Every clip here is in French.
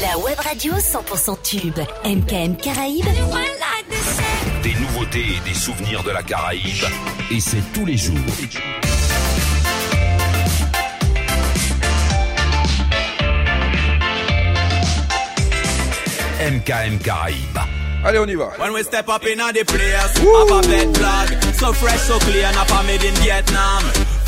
La web radio 100% tube. MKM Caraïbes. Des nouveautés et des souvenirs de la Caraïbe. Et c'est tous les jours. MKM Caraïbes. Allez, on y va. When we step up in the place, have a bed flag. So fresh, so clean, up made in Vietnam.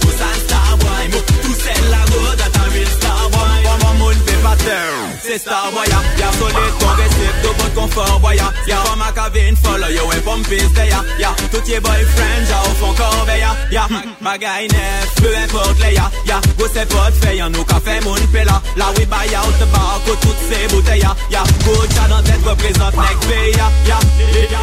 Pousan Starboy Mou tousen la road atan real Starboy want comfort, boy, yeah. Yeah, for my follow you, and pump. Tout tes boyfriends, ja, fond, corbeille, yeah. Bagay neuf, peu importe, les, yeah. Yeah, go fait, y'en café, moun, pela. We buy out toutes ces bouteilles, yeah. Go, ja, dans représente, neck, pay, yeah. Yeah,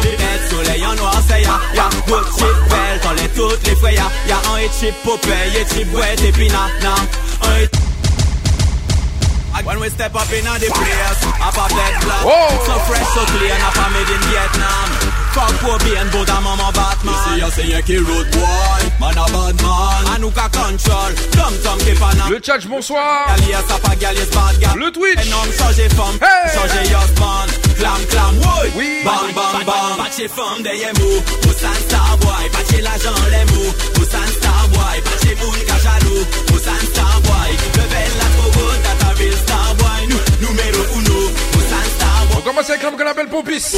les soleil en noir, c'est, yeah. Yeah, go, chip, belle, les toutes les frais, yeah. Yeah, un hit chip, popeye, chip, ouais, t'es pina, when we step up in the place, up a black. Whoa. So fresh, so clean, up a made in Vietnam. Fuck Kobe and Buddha Mama Batman. You see, road boy, man a bad man. And who can control, tom tom keep an Le chat, bonsoir. Alias, up a gal, yes, bad. Le Twitch. Et non, changer femme, Hey. changer your. Clam, clam, woy. Oui. Bang, bang, bang. Pas chez femme, des mou. Star Boy, l'agent, les Star Boy, Star Boy, on commence avec l'homme qu'on appelle Pompis.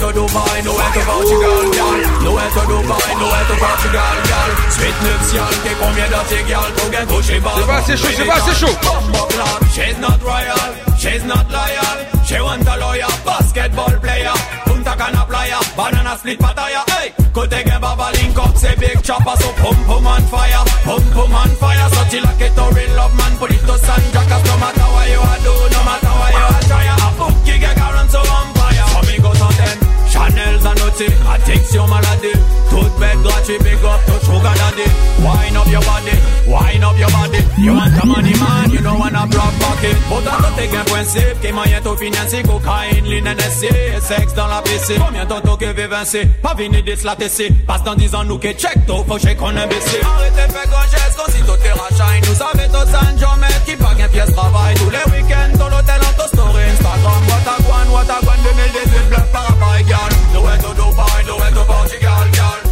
To do boy, nowhere to Portugal, girl. To do boy, to Portugal, gal. Suite nuptiale, qu'est combien pour coucher bas. C'est pas assez chaud, c'est pas assez chaud. She's not royal, she's not loyal. She want a lawyer, basketball player. Punta Cana playa, banana split pataya. Hey, côté baba link up, c'est big chopper, so pum pum on fire, pum pum on fire. So till I get a real love man, put it to sun jackers. No matter what you a do, no matter what you a try. A book you get current so Chanel Zanotti, addiction maladie. Toute bête gratuit, big up to sugar daddy. Wine up your body, wine up your body. You want the money man, you don't wanna block pocket. À côté gain principe, qui moyen tout financer, cocaïne, lean NSC, sexe dans la PC. Combien temps que veut vincer, pas venir de la TC. Passe dans 10 ans, nous que check, tout faut check on imbécile. Arrêtez fait grand geste, comme si tout est rachine. Nous savez tout ça, jamais qui pas qu'un pièce travail. Tous les week-ends, dans l'hôtel, en story, Instagram, what a guan, what a guan, 2018, bluff par appareil, When no dope, I know when no party, girl, girl?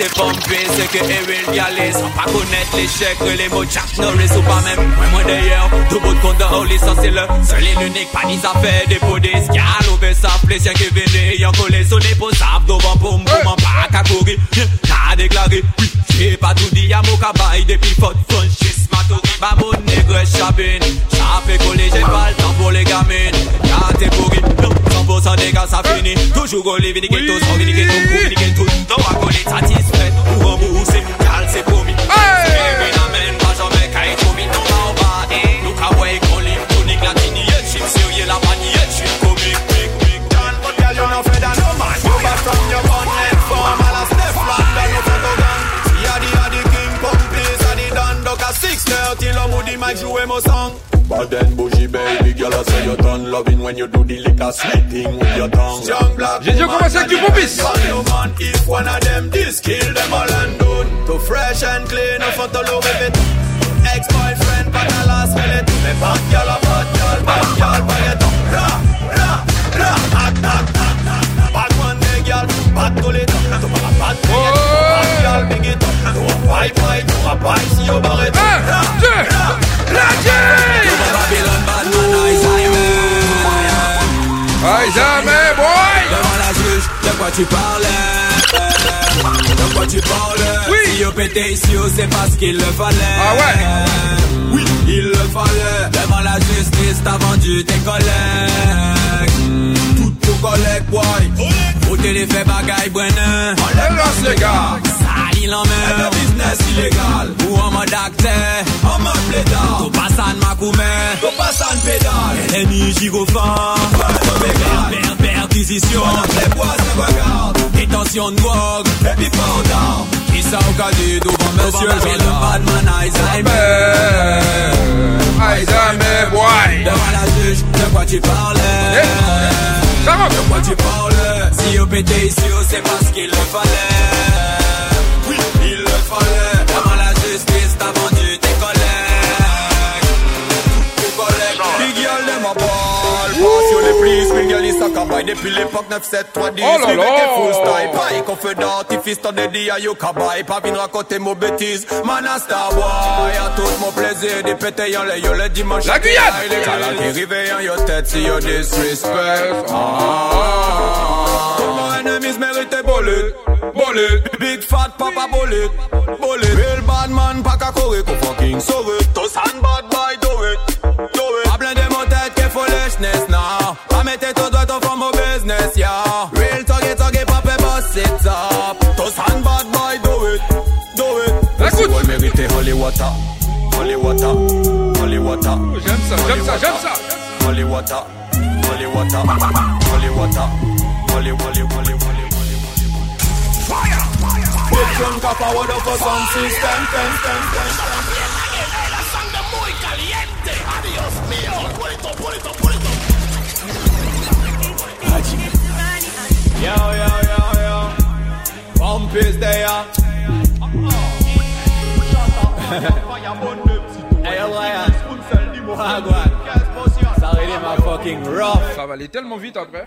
C'est pompé, c'est que Eril Galley. Sans pas connaître l'échec, les mots Jack Norris ou pas même. Moi, moi, d'ailleurs, tout bout de compte de ça, c'est le seul et l'unique. Pas des affaires, des pots, des scales, au sa plaisir qui y'en collé, son épaule, sable, devant, poum, poum, en pas qu'à courir. T'as déclaré, oui, j'ai pas tout dit, y'a mon cabaye, depuis faute, franchise, ma tour. Bah, mon nègre, chabine, ça fait coller, j'ai pas le temps pour les. Y'a t'es pourri, non, 100% des gars, ça finit. Toujours tout, sans viniquer tout, pour viniquer tout. when you do the liquor with your tongue. Black J'ai dit commencé avec du pompis. Of them this kill them all and done. Fresh and clean, off the low with Ex-boyfriend, bad y'all, y'all, bad y'all, see you. Un, Devant la juge, de quoi tu parlais? De quoi tu parlais? Oui! Si au pété ici, oh, c'est parce qu'il le fallait. Ah ouais? Oui! Il le fallait. Devant la justice, t'as vendu tes collègues. Toutes tes collègues, boy. Au télé fait bagaille, bueno. On les lance, les gars! Sali l'emmerde Le business illégal. Ou en mode acteur. En mode plaidard Tout passe en macoumé. Tout passe en pédale Ennemi gyrophare Per- Perquisition. Les bois se regardent. Détention de drogue. Et puis pardon Qui ça au cas dit devant monsieur le Badman Alzheimer. Alzheimer, boy. Devant la juge, de quoi tu parlais Ça rentre. De quoi tu parlais Si au pété ici, oh, c'est parce qu'il le fallait Devant la justice, t'as vendu tes collègues. Tes Big big Depuis l'époque 9-7, 3 10 Oh là là. full style. T'en à Pas raconter Man boy A tout mon plaisir. De péter yon le yo le dimanche. La Guyane. Les talents qui yo tête Si yo disrespect. Ah, Mon bullet Bullet Big fat papa bullet Bullet Real bad man pas qu'à courir Qu'on fucking sauve Tous and bad boy do it Do it Pas blindé mon tête que foolishness now mettre tout droit au fond mon business yeah Real tuggy tuggy papa boss it up Tous and bad boy do it Do it Écoute. Festival mérité holy water Holy water Holy water J'aime ça, j'aime ça, j'aime ça. Holy water, holy water, holy water, holy, holy, holy. Fire! system, capa what up for some system, ten, ten, ten, ten. Sangre muy caliente, adiós mío. Purito, purito, purito. Yo, yo, yo, yo. Pump is there. Hey, Elias. Agora. Wagwan. Ça my fucking rough. Ça va aller tellement vite après.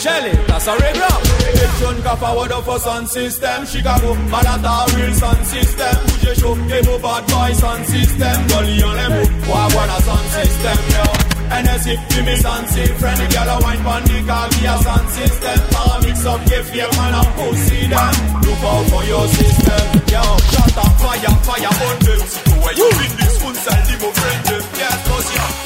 Shelly, that's a regular. Egyptian ka forward up for sound system. Chicago, Malata, real sound system. Bouge chaud, Kemo bad boy sound system. Dolly on les mots, Wagwan a sound system, yo. NSC, give me sound system. Friend, the girl a wine pon the car, be a sound system. Para mix up, give fear, man, a pussy them. Look out for your system, yo. Shut up, fire, fire, on them. Si tu vois, you win this one, sell the mo friend, them. Yes, boss, yeah.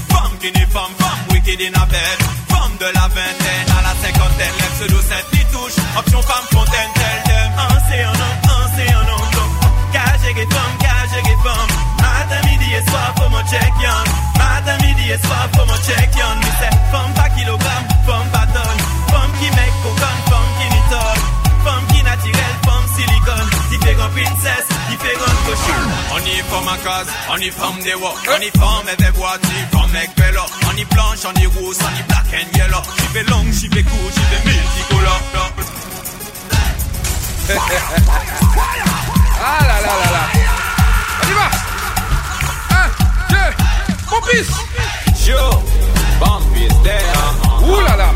ni femme, femme in a bed, femme de la vingtaine à la cinquantaine, lève ce cette petite touche, option femme fontaine, telle dem, un c'est un homme, un c'est un homme, donc, cage et femme, cage et femme, matin, midi et soir, pour mon check yon, matin, midi et soir, pour mon check yon, mais c'est femme pas kilogramme, femme pas tonne, femme qui make coconne, femme qui femme qui naturelle, femme silicone, qui fait grand princesse, qui fait grand cochon. On y forme à case, on y forme des walks, on y forme des voitures, vélo, on y blanche, on y rouge, on y black and yellow, j'y fais long, j'y fais court, j'y fais multicolore. Ah là là là là. On y va. Un, deux, Pompis. Yo, bump is there, Ouh là là.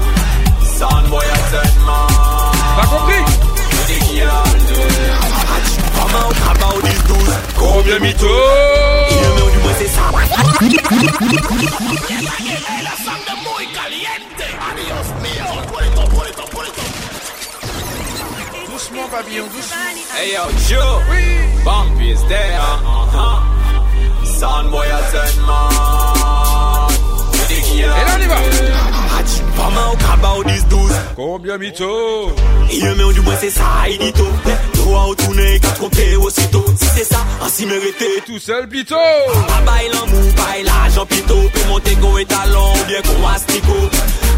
sound boy compris Combien mytho? Doucement. Hey yo, Joe, bump is there. Uh-huh. Man. Et là, on y va. Vraiment au cabao 10-12 Combien mytho Il met du moins c'est ça, il dit tout Droit au tourner, 4 comptés aussitôt Si c'est ça, ah, ainsi mérité. Tout seul, plutôt A ah, bail en mou, bail l'argent pito. Peut monter qu'on est talon, ou bien qu'on astico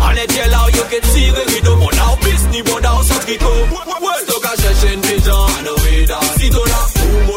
On est bien là, yo que tire rideau. Bon là, au piste, ni bon là, au sans tricot. Stock à chercher une pigeon, I know it all Si t'en as, ou mon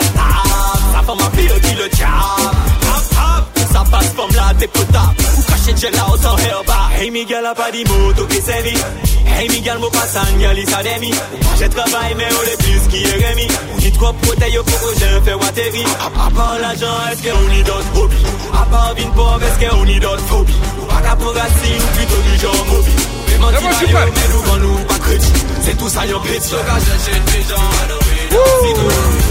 te puta. Ukashe jela o san herba. Hey Miguel a pas dit mot, ok c'est lui Hey Miguel mo pas san gali demi J'ai travail mais on est plus qui est remi On y trop protège au coco j'ai fait waterie À part l'argent est-ce qu'on y d'autres hobbies À part vin pauvre est-ce qu'on y d'autres phobies Pas qu'à pour assis ou plutôt du genre mobile. Mwen ti bayo men ou van nou yon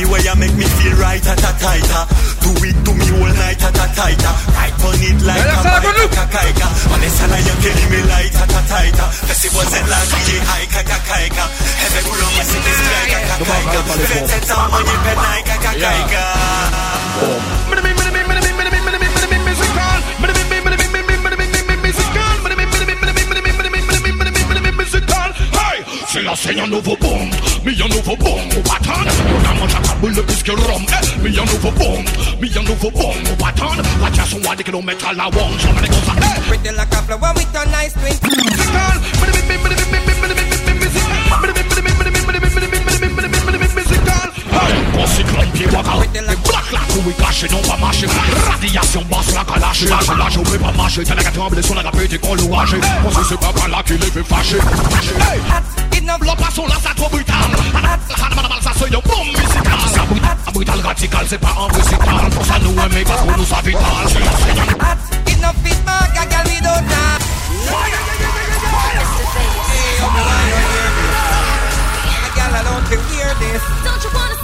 Anyway, you make me feel right at a tighter. Do it to me all night at a tighter. Right on it like a bike at a kaika. Honestly, you're killing me light at a tighter. Cause it wasn't like a hike at a kaika. Heaven good on my city strike at a kaika. Spend it down on your pen like a kaika. C'est la seigneur nouveau bombe me a nouveau bon, batan Kama chaka bule piske rom eh. Me a nouveau bon, me a nouveau bon, batan La chasse va des kilomètres à la wong J'en ai comme ça eh. Pretty like a flower with a nice twin Musical Black la caché, non pas marché Radiation basse, la calage Là je, là je pas marcher T'as la gâteau blessure, la rapide et qu'on louage On se pas par là qu'il est fait fâcher Hey Sinne blotta sou la sa tro brutal at sa kan yo bom Sa brutal, se pa an sa nou eme pou nou sa vital fit ma gagal we don't have hear this Don't you wanna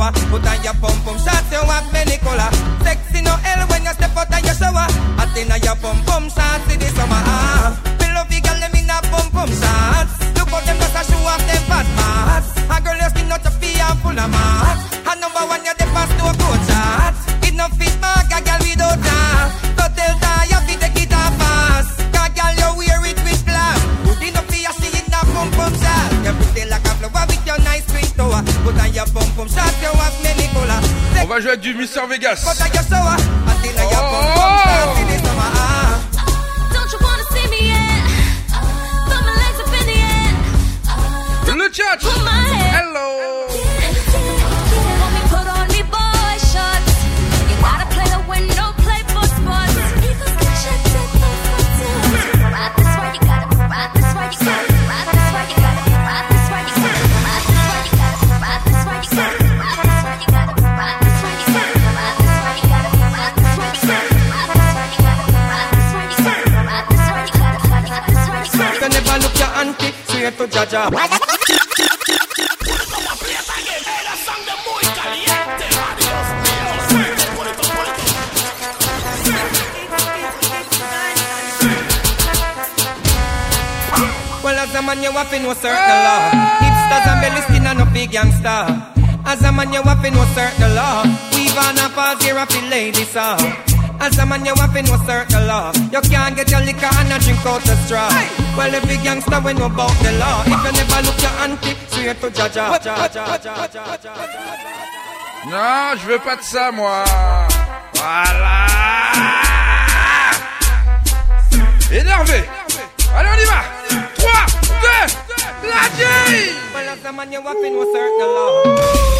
tower. Put on your pum pum shots, you have many color. Sexy no hell when you step out of your shower. Hot in your pum pum shots in the summer. Ah, me love the girl them in a pum pum shots. Look how them just a show off them fat mass. A girl your skin out your feet and full of mass. And number one you the pass to du Mr. Vegas. Oh. Le chat. Jaja. Well, as a man, you have to know certain law. Hipsters and belly skin and no big gangster. As a man, you have to know certain law. Weave on a pause here, I feel lady saw. Uh. As a man, you have know certain law. You can't get your liquor and not drink out the straw. Well, the big gangster when you about the law. If you never look your auntie, swear to Jaja. Non, je veux pas de ça, moi. Voilà. Énervé. Allez, on y va. 3, 2, la J. Well, as a man, you have know certain law.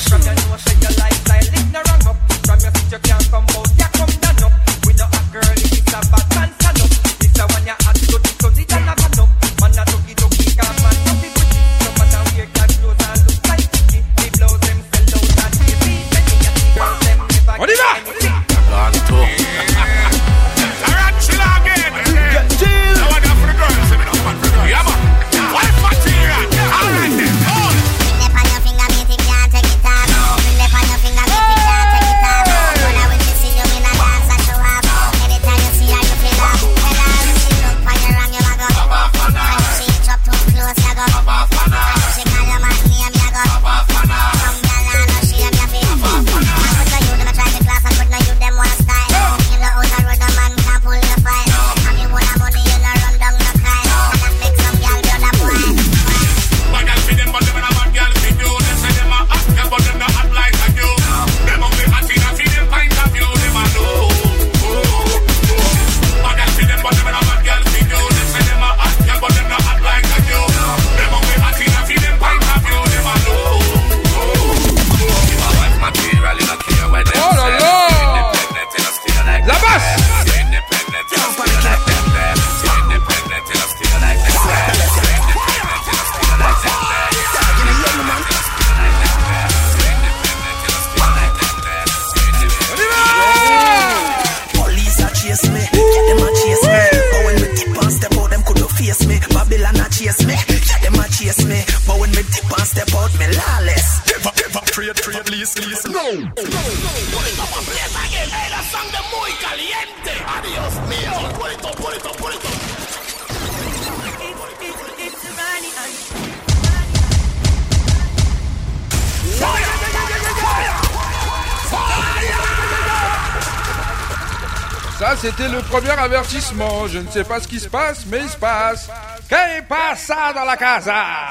Je ne sais pas ce qui se passe, mais il se passe. Qu'est passa dans la casa?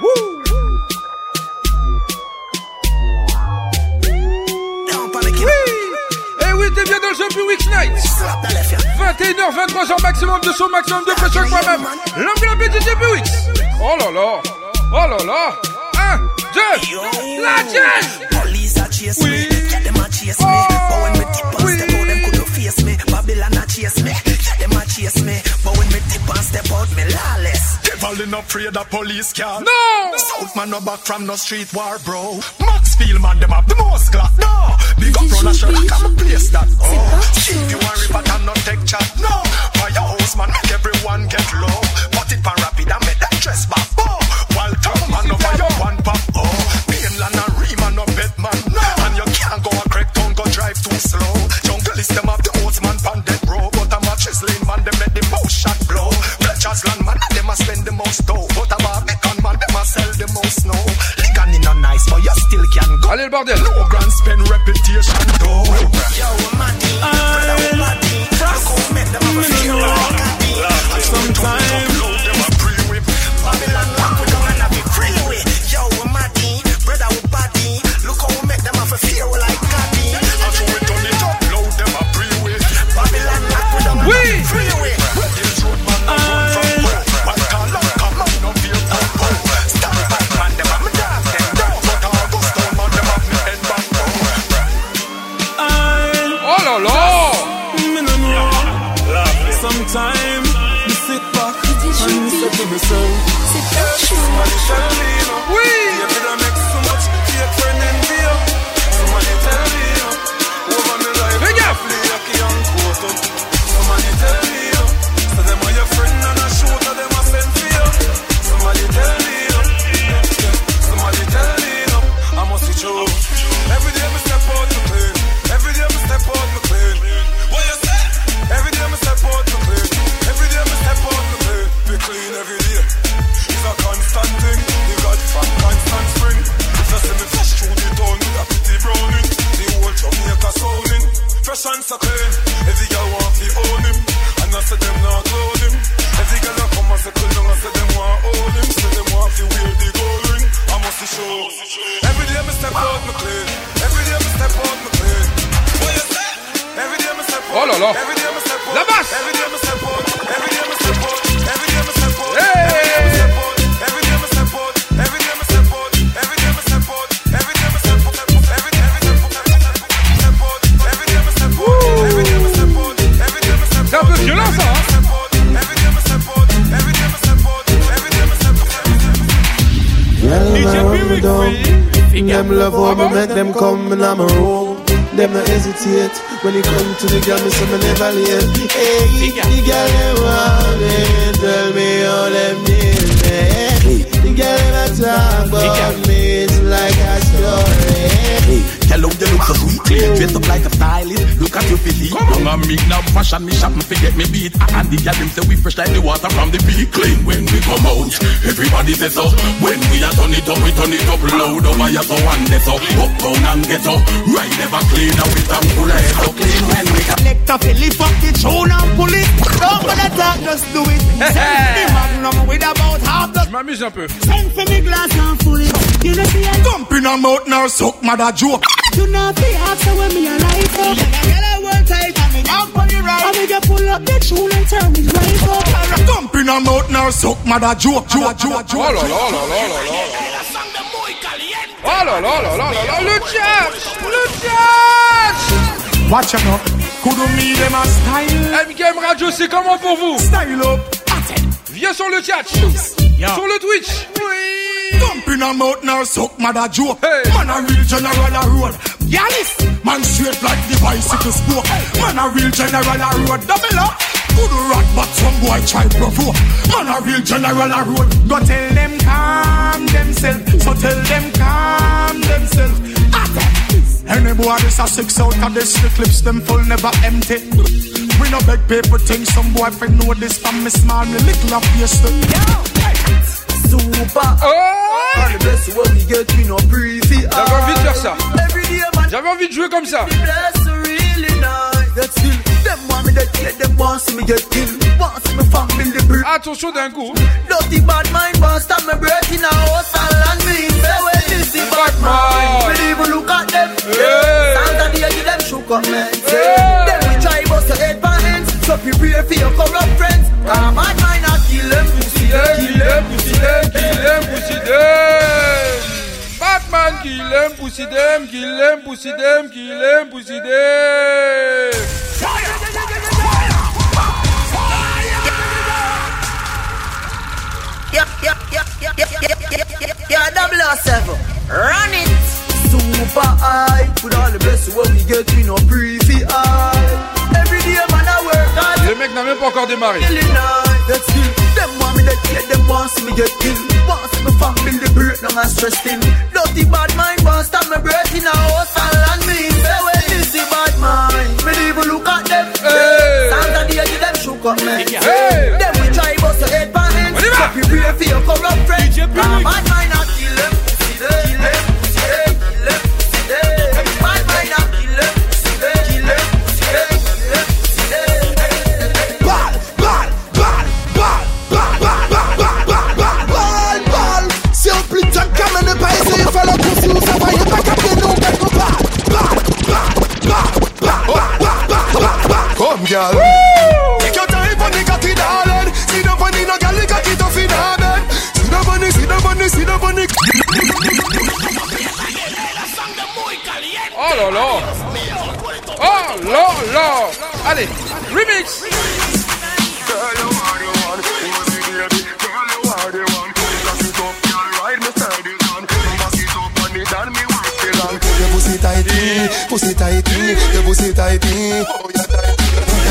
Oui! Eh oui, t'es bien dans le jeu Week Night! 21h, 23h maximum de son maximum de pression afraid of police car. No! South man no back from no street war, bro. Maxfield man them have the most glock. No, big up run a show like I'm a place that. Oh, cheap you want rip and no take chat. No, them come in my room. Them no hesitate when it come to the girl, me say me never late. Hey, the girl them want me, tell me how them need me. The girl them a talk about me, it's like a story. Hello, you look so sweet. Dress up like a stylist. Look at your physique. Come on, me now fashion me shop and forget me beat. And the gyal them say we fresh like the water from the beach. Clean when we come out. Everybody say so. When we a turn it up, we turn it up loud oh, over here so one day so. Uptown and ghetto. Right never clean now with them full of head so clean when we come. Select a Philly fuck the tune and pull it. Don't wanna talk, just do it. Send me magnum with about half the Je m'amuse un peu. Send for me glass and full it. You know see I Dump in her mouth now, suck mother joke. You know be after when me a life up. Girl I work tight and me down for the right. I make you pull up the tune and turn it right up. Dump in her mouth now, suck mother joke. Joke, joke, Oh là là là là là. Oh là là là là là là, le chat Le chat Watch out now. Could me them a style. MKM Radio, c'est comment pour vous? Style up. Viens sur le chat Sur le Twitch Oui Dump in her mouth now, suck mother joke. Hey. Man a real general a road. Yalis. Man straight like the bicycle spoke. Man a real general a road. Double up. Good rat, but some boy try provoke. Man a real general a road. Go tell them calm themselves. So tell them calm themselves. Any boy this a six out of this, the clips them full never empty. We no beg paper things, some boy friend know this from me small, me little of fiesta super. Oh ah, best way we get in a briefy. J'avais envie de faire ça. J'avais envie de jouer comme ça. Attention d'un coup. Dirty bad mind wants to me breath in a land the look at them. Yeah. Them we try bust. So prepare for your corrupt friends. Come kill them, pussy them, kill them, pussy them, kill them, pussy them. Batman kill them, pussy them, kill them, pussy them, kill them, pussy them. Fire! Yeah, double seven. Run it. Super high. Put all the best when we get, we no pretty high. Le mec n'a même pas encore démarré. Them want me dead, yeah, them want see me get. Want see me the break, no man stressed in. Dirty bad mind, want stop me breath in a house and land me. Say, well, this is bad mind. Me even look at them. Hey. The give them shook up, man. Hey. Them we try bust your head by hands. On y va. So prepare for your corrupt bad mind girl. Take your time on the cocky, darling. See the money, no girl, the cocky tough in her bed. See the money, see the money, see the money. Oh là! Oh là là! Allez, remix! Girl, on. Back on it on. Pussy tighty, pussy tighty, your pussy tighty. Oh, yeah, tighty.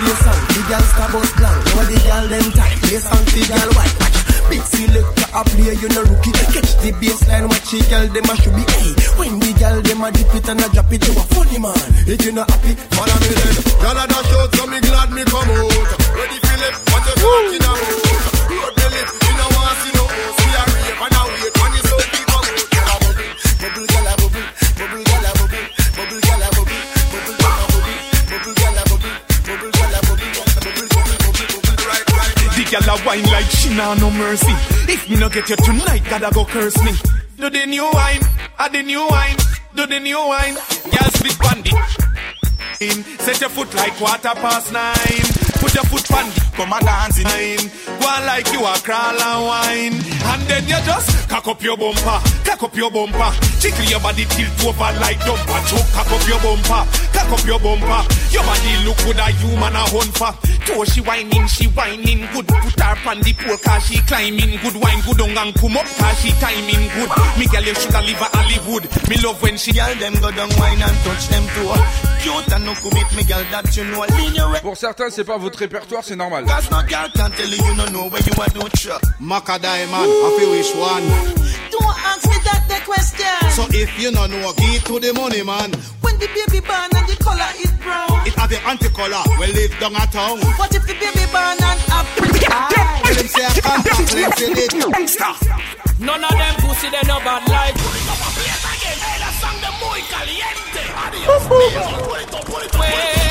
play song, the girl star bus blank. Now the girl them time, play song, the girl white. Watch. Big selector a play, you no rookie. Catch the baseline, watch the girl them a should be. Hey, when the girl them a dip it and a drop it, you a funny man. If you not happy, follow me then. Girl, I dash out, so me glad me come out. Ready it, what you talking about? Wine like she nah no mercy. If me no get you tonight, God a go curse me. Do the new wine, a the new wine, do the new wine. Girl split bandy. Set your foot like quarter past nine. Put your foot on the come and dance in nine. Go on like you a crawl and wine. And then you just cock up your bumper, cock up your bumper. Tickle your body tilt over like dumper. Choke, cock up your bumper, cock up your bumper. Your body look good a human a hunt for. Toe she whining, she whining good. Put her on the pole cause she climbing good. Wine good on and come up cause she timing good. Me girl you shoulda live a Hollywood. Me love when she Girl them go down wine and touch them too. Cute and no commit me girl that you know. Lean your way. Pour certains, c'est pas votre répertoire, c'est normal. Cause no girl can tell you you no know where you are do true. Maca diamond, I feel which one. Don't ask me that the question. So if you no know, give to the money man. When the baby born and the color is brown. It have a anti-color, we live down a town. What if the baby born and a pretty eye? Well, them say a contact lens in it. Stop. None of them pussy they no bad like.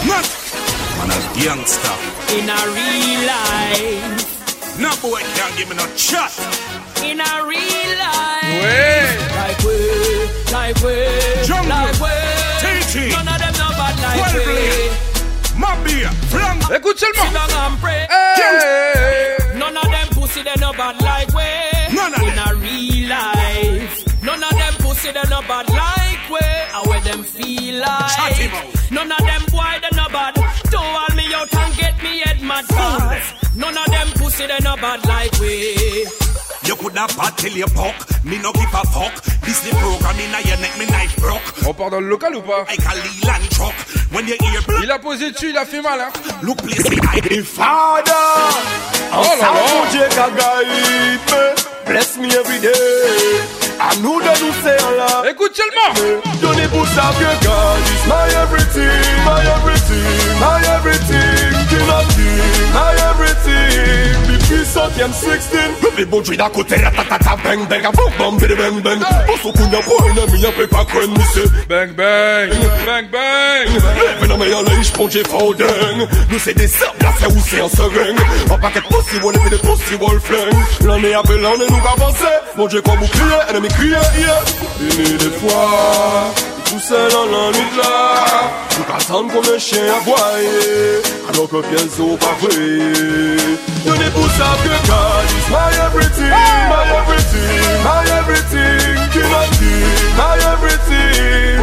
Man a gangster. In a real life. No boy can't give me no shot. In a real life. Way. Like we, like we, Jungle. like we. TT. None of them no bad like well we. Mabia, Mafia, flang. Écoute seulement. Hey. None of them pussy they no bad like we. None of In them. a real life. None of them pussy they no bad like we. I we them feel like. None of them boy they no bad. Throw all me out and get me head mad fast. None of them pussy, they no bad like we. You could have bad till you poke. Me no give a fuck. This the program in your neck, me knife broke. Oh, On part dans le local ou ah. pas Like a Leland truck. When you hear Il a posé dessus, il a fait mal, hein Look, please. the eye. Father. Oh là là. Bless me every day. I know that you say faire là. Écoute seulement. Johnny Boots of your God is my everything, my everything, my everything. King I everything Depuis 5ème, 16 Leve les boujouis d'un côté, ratatata, bang bang Avant bam, bidi bang bang. Bosso kounya pour un ami, y'en pas qu'on misse Bang bang, bang bang. Leve nan meilleur linge, ponge fonding Nous c'est des sables, là c'est où c'est en seringue. En paquet possible, leve des possible flingue. L'année après l'année, nous avancer Mon dieu, quoi bouclier, ennemi crier, yeah. Une des fois. Tout seul la You ne pou sa God is my everything My everything, my everything. King my everything.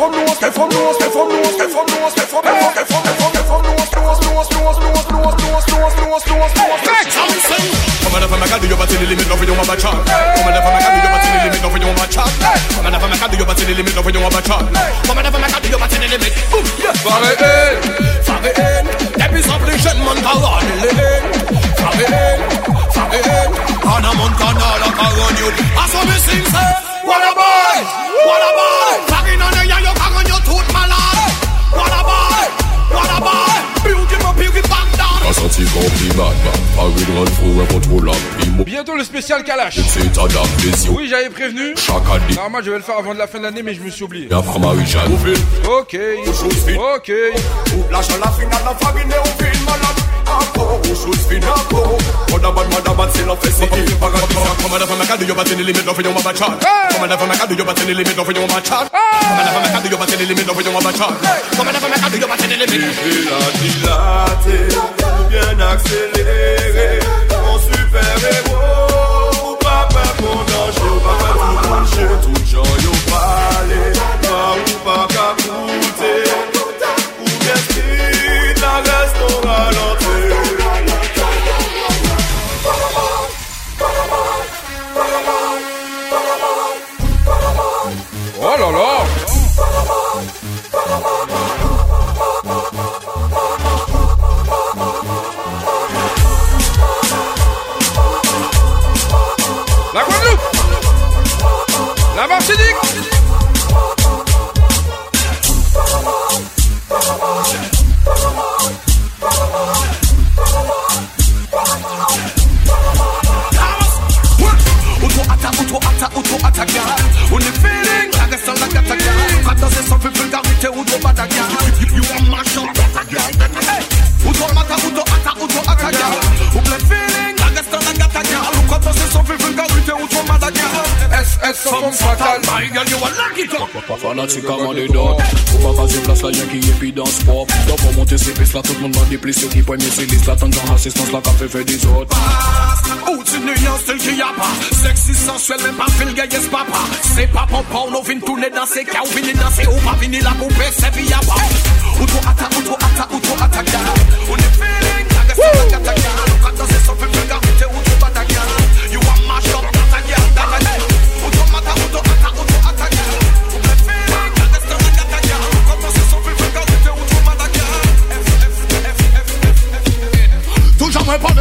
Stefan you Don't don't Montana, la what a boy, what a boy. Bientôt le spécial Kalash. Oui, j'avais prévenu. Chaque année. Normalement, je vais le faire avant de la fin de l'année, mais je me suis oublié. Ok. Ok. apple. Shoes fi na apple. Mother bad, mother bad, still a fessy ear. Come on, if I make a do your body, the limit of your mama chat. Come on, if I make a do your body, the limit of your mama chat. On, if I make a do your body, the limit of your mama chat. On, if I make a do your body, the limit. Dilate, dilate, bien accéléré, mon super héros. Papa mon danger, papa tout danger, tout joyeux palais, pas ou pas qu'à coûter. a girl. Only feeling, I guess I got a girl. I you, who don't. You, you, mash up. Hey, don't. SS sans fatal. My girl, you are lucky, top. Fanatique à mon dedans Faut pas passer place là, y'a qui est puis dans sport Donc pour monter ces pistes là, tout le monde va déplier Ceux qui premier c'est liste là, tant qu'en assistance là, qu'a fait fait des autres Ou tu n'es rien, style qui y a pas Sexy, sensuel, même pas fil, gay, yes, papa. C'est pas pour pas, on vient tourner dans ces cas Ou venir danser, ou pas venir la couper, c'est via pas Auto attaque, auto attaque, auto attaque On est feeling, la reste la gata, Quand danser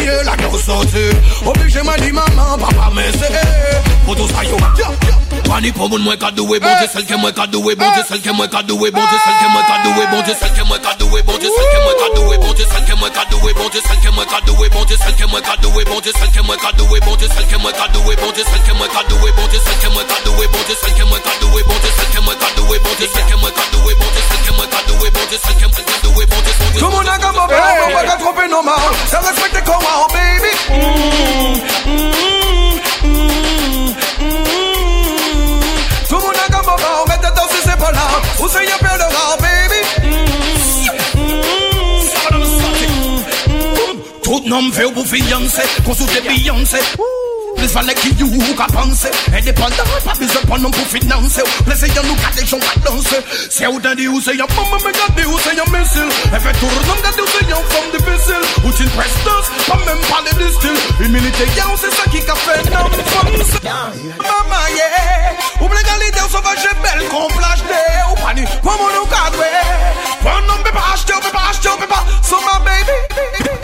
oublié la grosse sortie Obligé m'a dit maman, papa mè se Pour tout ça yo Pani pou moun mwen ka douwe bon Dieu celle ke mwen qu'à douwe bon Dieu Sel ke mwen ka douwe bon Dieu celle ke mwen qu'à douwe bon Dieu Sel ke mwen ka douwe bon Dieu celle ke mwen qu'à douwe bon Dieu Sel ke mwen ka douwe bon Dieu celle ke mwen qu'à douwe bon Dieu Sel ke mwen ka douwe bon Dieu celle ke mwen qu'à douwe bon Dieu Sel ke mwen ka douwe bon Dieu celle ke mwen qu'à douwe bon Dieu Sel ke mwen ka douwe bon Dieu celle ke mwen qu'à douwe bon Dieu Sel ke mwen ka douwe bon Dieu celle ke mwen qu'à douwe bon Dieu Sel ke mwen ka douwe bon Dieu celle que moi ka doué, bon Dieu, Tout le monde a comme un on va pas tromper nos mains. Ça respecte comment, baby. Tout le monde a comme un on met tête dans ses épaules là. Où c'est y'a peur de rare, baby. Tout nom fait pour fiancé, consulter Beyoncé. Plus fallait qu'il y ou qu'à penser Indépendant, pas besoin de nom pour financer Plaisir nous garder, j'en pas danser C'est où t'as dit où c'est y'a maman, mais gardez où c'est y'a missile Elle fait tourner, gardez où c'est y'a femme difficile Ou tu prestance, pas même parler de style Humilité, y'a c'est ça qui qu'a fait non femme Maman, yeah. Ou l'égalité, on sauvage, belle, qu'on flash day. Ou pas ni, pour mon nous cadre. Pour un homme, peut pas acheter, peut pas acheter, peut pas. So, my baby.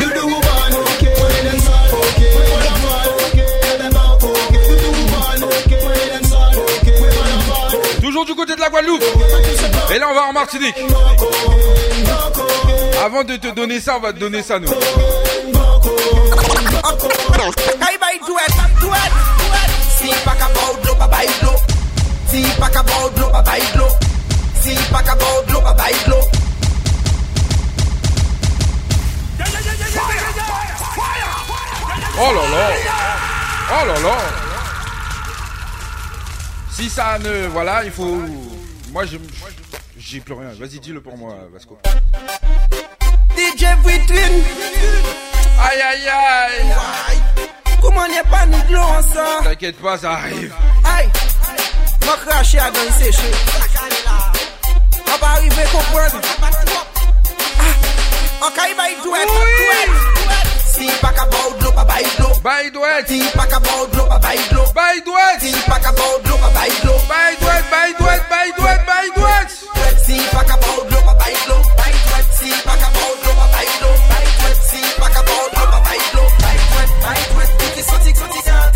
You do one, okay. du côté de la Guadeloupe. Et là, on va en Martinique. Avant de te donner ça, on va te donner ça, nous. Oh là là Oh là là si ça ne... Voilà, il faut... Moi, je... J'ai plus rien. Vas-y, dis-le pour moi, Vasco. DJ Witwin. Aïe, aïe, aïe Comment n'y a pas de l'eau en ça? T'inquiète pas, ça arrive. Aïe. M'a craché à dans séché. On va arriver comprendre. Ah. Ok, bye, duet, duet. Ti pakabou dlo pa bay dlo Bay dwet Ti pakabou dlo pa bay dlo Bay dwet Ti pakabou dlo pa bay dlo Bay dwet, bay dwet, bay dwet, bay dwet Ti pakabou dlo pa bay dlo Bay dwet Ti pakabou dlo pa bay dlo Bay dwet Ti pakabou dlo pa bay dlo Bay dwet, bay dwet Ti ki soti, soti, soti,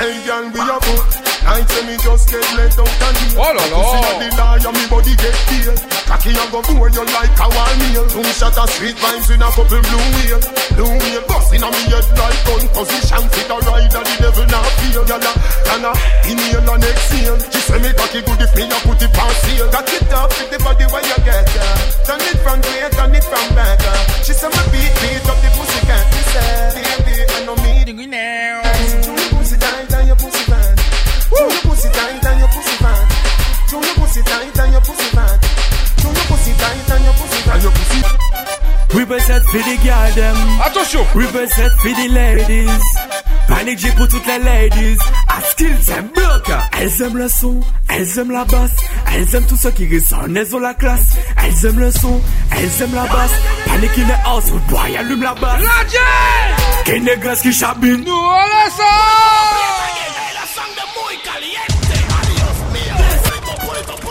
Hey, young, we are good Night say me just get let out and deal. Oh la la. You see the liar, me body get peeled. Cocky a go bore you like a wild meal. Two shot of sweet vibes in a couple blue wheel. Blue wheel bust in a me head like gun position. Fit a rider, the devil not feel. Gyal a, and a inhale and exhale. She say me cocky good if me a put it on sale. Cock it up with the body where you get ya. Turn it from way, turn it from back. She say me beat, beat up the pussy cat. Me say, and your pussy. Represent for the girl them. Attention. Represent for the ladies. Panic J pour toutes les ladies. À skills aiment bloc. Elles aiment le son, elles aiment la basse. Elles aiment tout ce qui résonne, elles ont la classe. Elles aiment le son, elles aiment la basse. Panic in the house, wood boy, allume la basse. La J! Qu'est négresque qui chabine. Nous, on la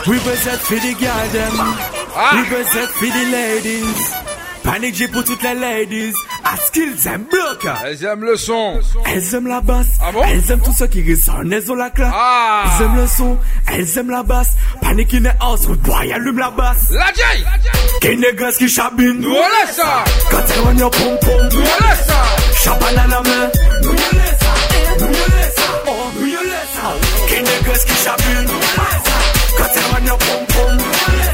Represent for the them. Represent for the ladies. Panic pour toutes les ladies. À skills aiment bloc. Elles aiment le son. Elles aiment la basse. Ah bon? Elles aiment tout ce qui résonne, elles ont la classe. Ah. Elles aiment le son, elles aiment la basse. Panic in the house, wood boy, allume la basse. La J! Qu'est négresse qui chabine. Nous, on laisse ça. Quand elle rend your pom pom. Nous, on laisse ça. Champagne à la main. Nous y laisse ça. Nous y laisse ça. Oh, nous y laisse ça. Qu'est négresse qui chabine. Quand elle rend your pom pom. Champagne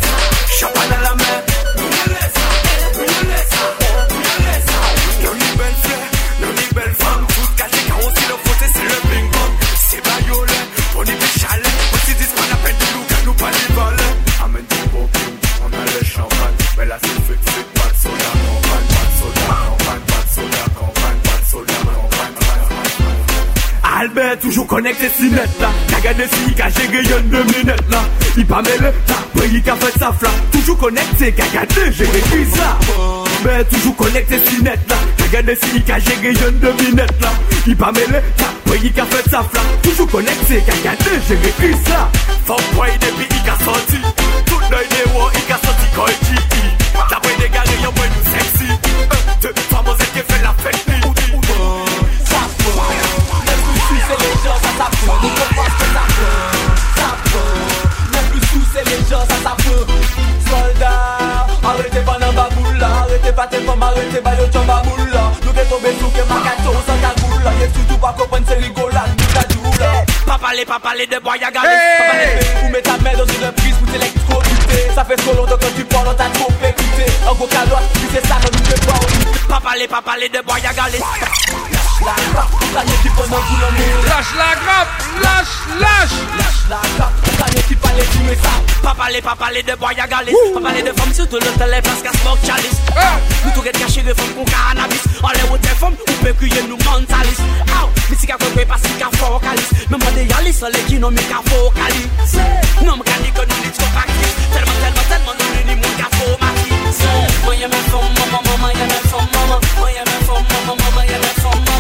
Konekte si net la Kagade si ka jere yon de menet la I pa mele ta Pre yi ka fet saf la Toujou konekte kagade jere kriz la Men toujou konekte si net la Kagade si ka jere yon de menet la I pa mele ta Pre yi ka fet saf la Toujou konekte kagade jere kriz la Fon pwoy depi yi ka santi Tout doy de wou yi ka santi koy chi Tapwe de gare yon pwoy Pate fom arete bayo chamba moula Nou ke tobe sou ke makato ta djoula Pa pale, pa de boya ou ta dans une prise pou t'électrocuter. Ça fait trop longtemps que tu parles, on t'a En gros calotte, tu sais ça, nous te pas Pas parler, pas de boya gale la grappe, tout le monde. Lâche la grappe, lâche, lâche. Lâche la grappe, plus pas les parler, pas parler de boy à Pas parler de femmes surtout le télé parce qu'à smoke chalice Nous tout caché de femmes qu'on cannabis En les hautes femmes, ou peut crier nous mentalis Aou, mais si qu'a quoi pas si qu'a focalis Même pas des yalis, les qui n'ont mis qu'à focalis Non, canne que nous n'y Tellement, tellement, tellement, nous n'y qu'à focalis Moi y'a mes femmes, maman, maman, y'a mes femmes, maman Moi y'a mes femmes, maman,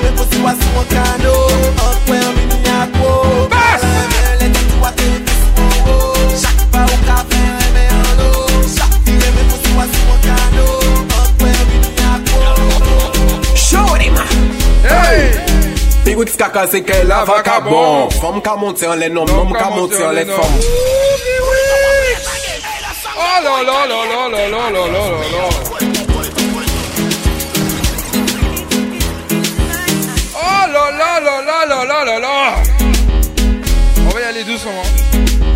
me pussy was so Up Show them! Hey! Pigout skaka se ke la vakabon Fom ka monte le nom, nom ka monte an le fom Oh la la la la la la la la la là là là là là là là On va y aller doucement.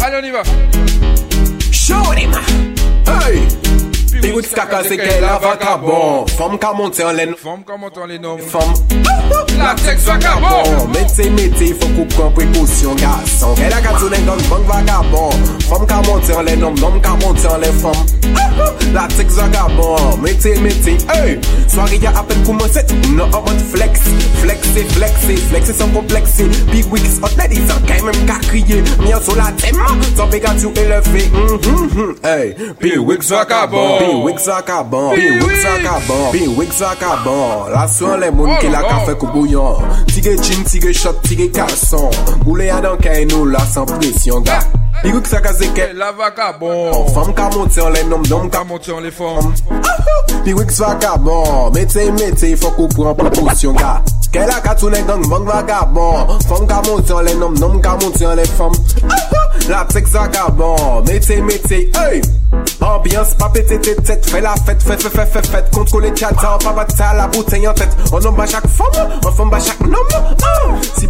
Allez, on y va. Show him. Hey Pi wout kaka se ke la vakabon bon. Fom ka monte an len Fom ka monte an len om Fom La teks vakabon Mete mete fok ou pran prekosyon gason. E la katounen gang bang vakabon Fom ka monte an len om Nom ka monte an len fom. La teks vakabon Mete mete Hey! Soari ya apen kouman set Mna an mot flex. Flexi flexi Flexi san kompleksi Big wigs hot ladies An kay men ka kriye. Myan sou la tema Temperature eleve. Hey! Big wigs vakabon Pinwik oh. zakaban, pinwik zakaban, pinwik zakaban La swan le moun ki la kafe kouboyan Tige jim, tige shot, tige kalson Goule adan kay nou la san presyon ga Pinwik zakazeke, eh, la vakabon Fom ka monte an le nom, nom ka monte an le fom Pinwik zakabon, mete mete fok ou pran proposyon ga Kè la katou nèk dan bang vagabon Fom ka montyon lè nom, nom ka montyon lè fom. La psek vagabon Mete, mete, hey! Ambyans, pa pete te tet Fè la fèt, fèt, fèt, fèt, fèt Kontrole tchatan, pa bata la bouteille an tèt An nom ba chak fom, an fom ba chak nom.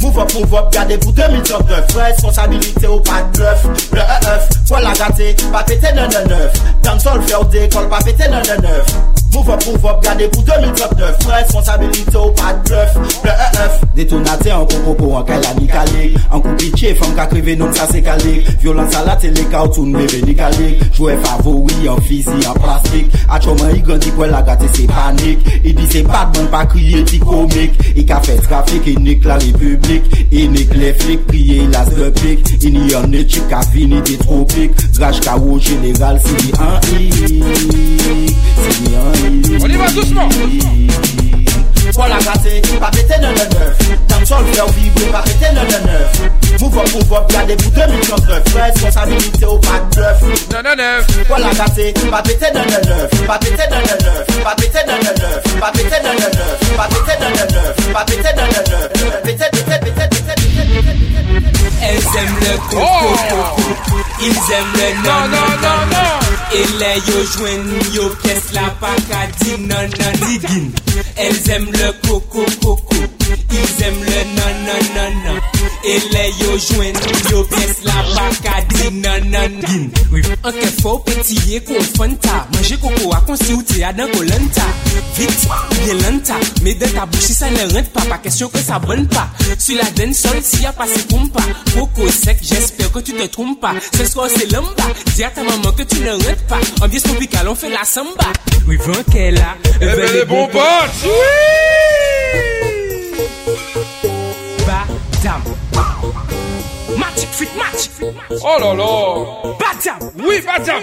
Move up, move up, gade pou 2039 Responsabilite ou pa d'bluff Le EF, kwa la gate, pa pete 999 Dansol fè ou dekol, pa pete 999 Move up, move up, gade pou 2039 Responsabilite ou pa de bluff, ble e ef Detonate an kon koko an kalani kalik An kon piche fam ka krive non sa se kalik Violans a la tele ka ou toun mebe ni kalik Jwe favori an fizi an plastik A choman i gandi kwen la gate se panik I di se badman pa kriye ti komik I ka fe trafik, i nik la republik I nik le flik, priye las de pik I ni an ne chik ka vini de tropik Draj ka ou general si ni an ik Si ni an ik On y va doucement. Pour la pas péter 999. Tam sol faire pas péter 999. Move up, move up, gardez pour 2039. Responsabilité au pas de bluff. La rater, pas péter 999. Pas péter 999. Pas péter 999. Pas péter 999. Pas péter 999. Pas péter 999. Péter, péter, péter, péter, péter, péter. Elles aiment le coco, coco. Ils aiment le non, non, non, non. Et les yo joignent yo pièce la pacadi, non, non, digin. Elles aiment le coco, coco. Ils aiment le non, non, non, non. Et les yo joignent yo pièce la pacadi, non, non, digin. Oui, en que faut pétiller qu'on fanta. Manger coco à consi ou t'es à dans colanta. Vite, bien lenta. Mais dans ta bouche, si ça ne rentre pas, pas question que ça bonne pas. Sur la denne sol, s'il y a passé compas. Coco sec, j'espère que tu te trompes pas. Ce soir, c'est lamba. Dis à ta maman que tu ne rentres pas. Ambiance tropicale, on fait la samba. Oui, vent qu'elle a. Eh ben, les bons potes. Badam. Matik fit matik Oh lolo Badam. Oui badam.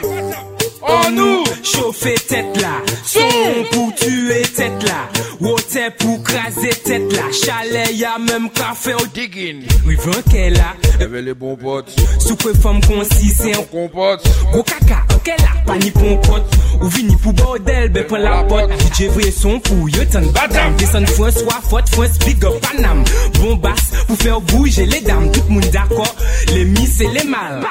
On nou Chofè tèt la Son pou tue tèt la Wote pou krasè tèt la Chale ya mèm kafe ou digin Rivan ke la Eve le bon pot Soupe fòm konsisen Kon pot Gwo kaka anke la Pani pon pot Ou vini pou bordel Be pon la pot DJ vre son pou yo tan badam. Desan François Fort France Big up Panam. Bon bas pou fèr bouje le dam Tout moun d'akor Le mi se le mal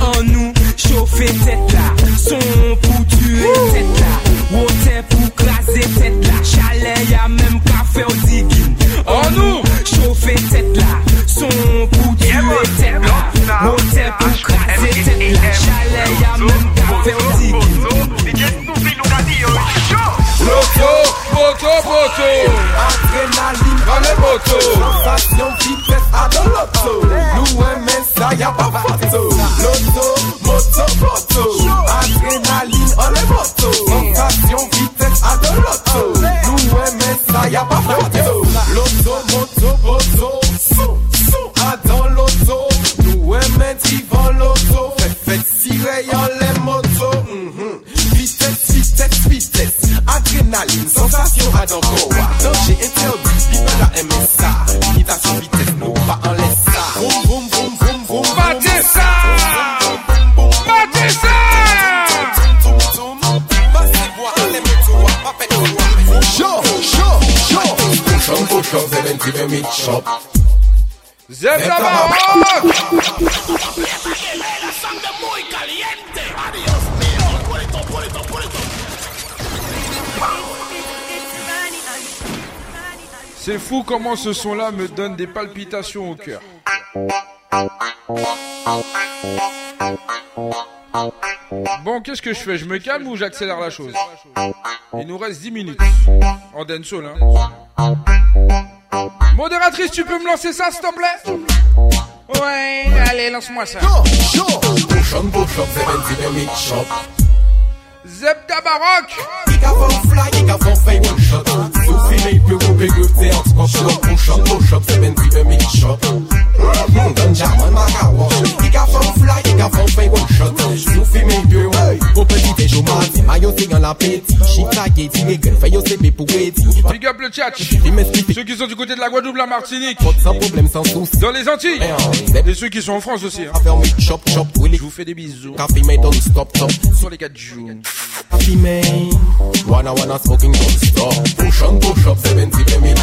On nou nous, chauffer tête là. Son pour tuer tête là. Water pour craser tête là. Chalet, y'a même café au digging. En nous, chauffer tête là. Son pour tuer tête là. Water pour craser tête là. Chalet, y'a même café au poto, poto Adrenalin, ane poto Sensasyon, vites, adan loto Nou eme sa, ya pa foto Loto, moto, poto Adrenalin, ane poto Sensasyon, vites, adan loto Nou eme sa, ya pa foto à dans Goa. Danger interdit, people a aimé ça. Limitation vitesse, non pas en laisse ça. Vroom, vroom, vroom, vroom, vroom. Battez ça. Battez ça. Show, show, show. Push on, push on, seven to the mid shop. Zeb Tabarok. C'est fou comment ce son-là me donne des palpitations au cœur. Bon, qu'est-ce que je fais? Je me calme ou j'accélère la chose? Il nous reste 10 minutes. En dancehall, hein. Modératrice, tu peux me lancer ça, s'il te plaît? Ouais, allez, lance-moi ça. Zeb Tabarok Philippe, le gros pégueux, t'es un sport, je suis dans ton shop, ton shop, c'est Ben Guy, un mini shop. Up le. Ceux qui sont du côté de la Guadeloupe, la Martinique. Sans problème, sans souci. Dans les Antilles. Et ceux qui sont en France aussi. hein. Je vous fais des bisous. Café, mais don't stop, stop. Sur les 4 jours. Happy man, wanna wanna smoking don't stop. Push on, push up, 70 the mid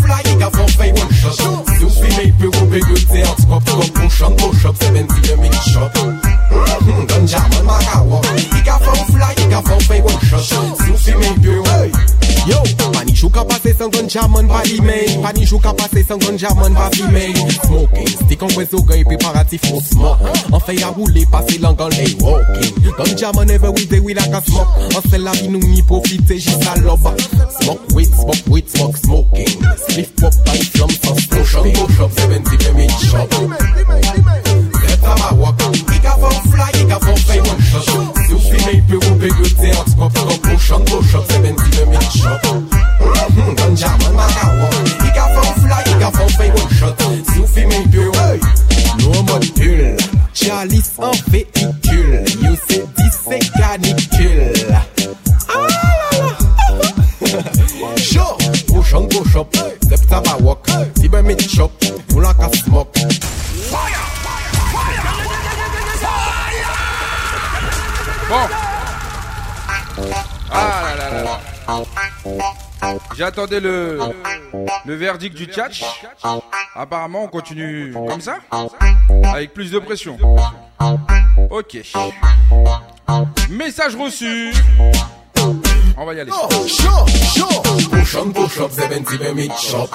fly, ik ga van fame one shot. Sophie mee, plus gros big up, c'est en spot shop. Push on, push up, 70 the mid shop. Mhm, Ganja man, ma ga wash. Ik ga van fly, ik ga van fame one shot. Sophie mee, plus hey. Yo, ka pase san ganja man pa di men Pani chou ka pase san ganja Smoking, stick an kwezo gay preparatif for smoke An fey a roule, pase langan le walking Ganja man every day we like a smoke An sel la vi nou ni profite jist a lob Smoke weed, smoke weed, smoke smoking Spliff pop and push up, push up, 70 the mid shop Let a van fly, ik ga van fey one shot Sophie mee, plus gros big up, c'est hot spot Go push on, push up, 70 the mid shop Mhm, Ganja man, ma ga walk Ik ga van fly, ik ga van fey one shot Sophie mee, plus hey No Chalice en véhicule canicule shop Bon. Ah là là là là. J'attendais le, le verdict du tchatch. Apparemment, on continue comme ça Avec plus de pression. Ok. Message reçu. On va y aller. Push up, push up, seven to me shop.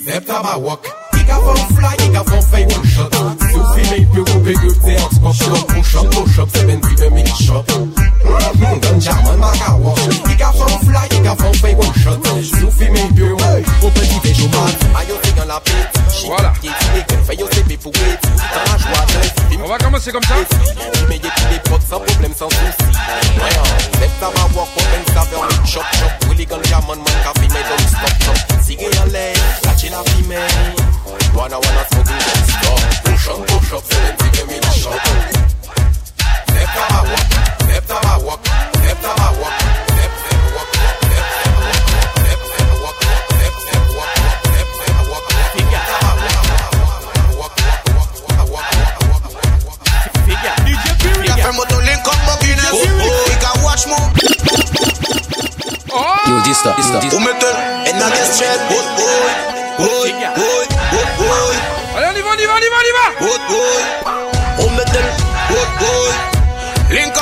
Zep tabawak. Ika van fly, shot. Maka wash. Fly, shot. Voilà. La On va commencer comme ça. Wanna wanna smoking don't stop Push up, push up, feel it taking me to shop Step to my walk, step to my walk, step to my walk Step, step, walk, walk, step, step, walk, walk Step, step, walk, walk, step, walk, walk Step, walk, walk, step, Yo, this stuff, this stuff. Who metal in a street? Oh, oh, oh, oh boy. Allez, on y va, on y va, on y va, on y va. Boy, boy. Who me tell? Boy, boy. Link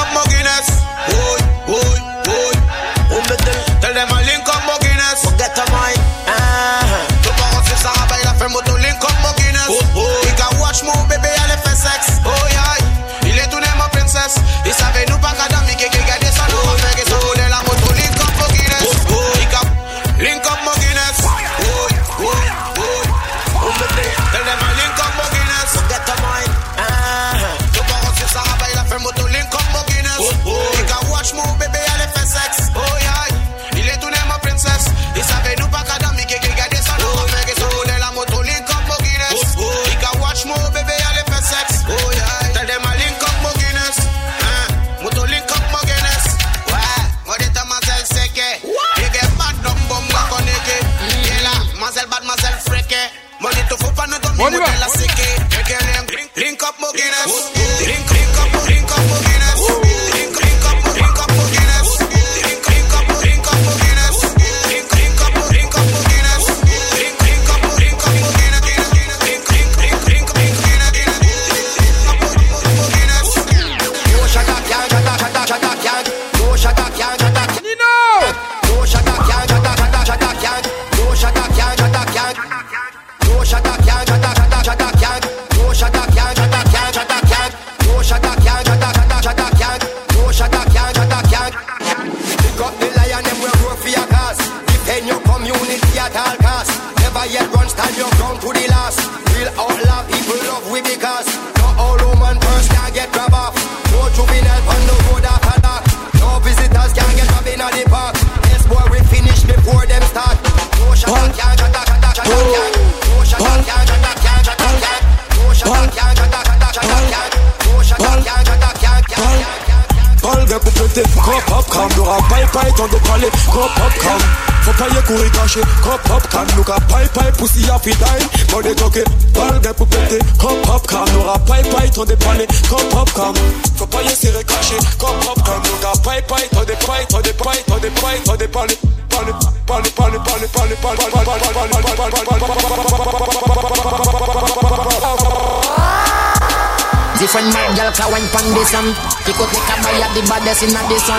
in this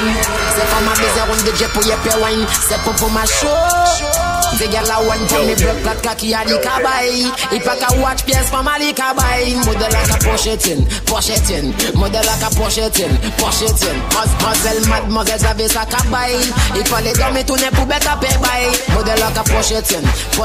From me block like kaki and kabay. If I can watch PS from Ali kabay. Mother like a it in, Mother like a pochetin, pochetin. Muzzle mad, muzzle service a kabay. If I lay down me to ne pou beka pe bay. Mother like a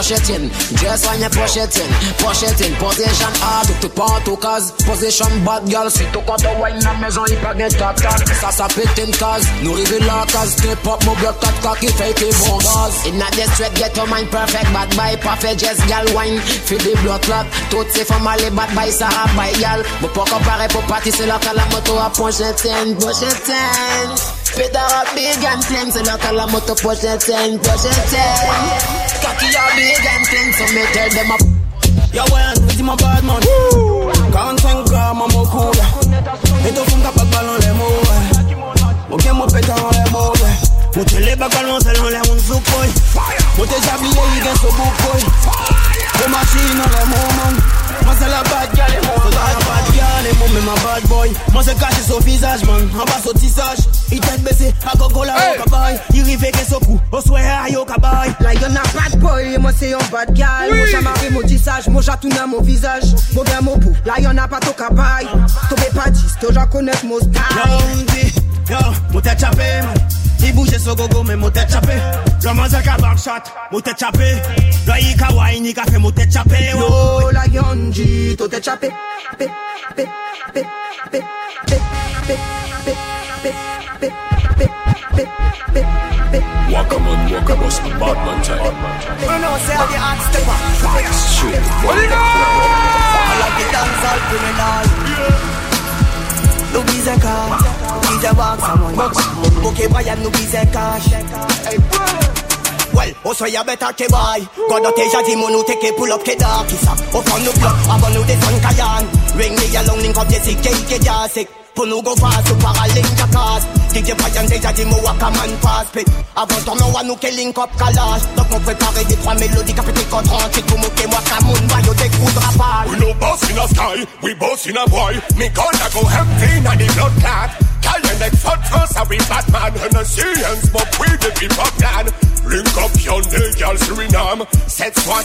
it in. Dress on your it in. Position hard, to pan tu kaz. Position bad girl, si cut the wine na mezon, i pa gen tat tat. Sa sa petin kaz, nou rive la kaz. Te pop mo block tat kaki, fake e bon gaz. In a district, get your mind perfect, bad by parfait just gal wine. Fait the blood clot. Tout c'est femme aller bad boy, ça a by gal Bon pas comparer pour partir c'est là que la moto a pochetten ten. Pétard a big and flame, C'est là que la moto pochetten ten. Kaki a big and flame, So me tell them a. Yo wine with my bad man. Quand on gramme mon cool Et tout fond capable dans les mots Mon game mon pétard dans les mots Motele bakan monsel non le moun soukoy jabliye yi gen sou le moun moun bad gal e moun bad gal e moun men bad boy. Kache sou man, an sou tisaj I tet bese, a la yo kabay I rive gen sou kou, a yo kabay La yon a bad boy, yon bad gal moun tisaj, nan moun vizaj gen moun pou, la yon a pato kabay Tobe pa toja konet moun di, yo, man. Ti bouje so gogo men chapè chapè chapè Yo la yonji, to chapè Pe, pe, pe, a bad man time Mwen nou of the dance criminal Yeah no visa card. Visa walk someone. Okay, buy no visa cash. Hey, well, oh, also you better ke buy. God not take jadi monu take a pull up ke dark isa. Up on the block, abon no the sun kayan. Ring me along, link up the sick, ke ke jasik. Punu go fast, to paraling the cars. DJ Brian déjà dit mon waka man pass pit Avant ton nom nous que link up kalash Donc on préparait des trois mélodies pété contre un titre pour moquer moi Kamoun Bayo des coups de rafale We no boss in the sky, we boss in a boy. Me gonna go empty in the blood clot. Call your neck foot first, a we Batman. And a see and smoke weed the people plan. Link up your day, girl Suriname.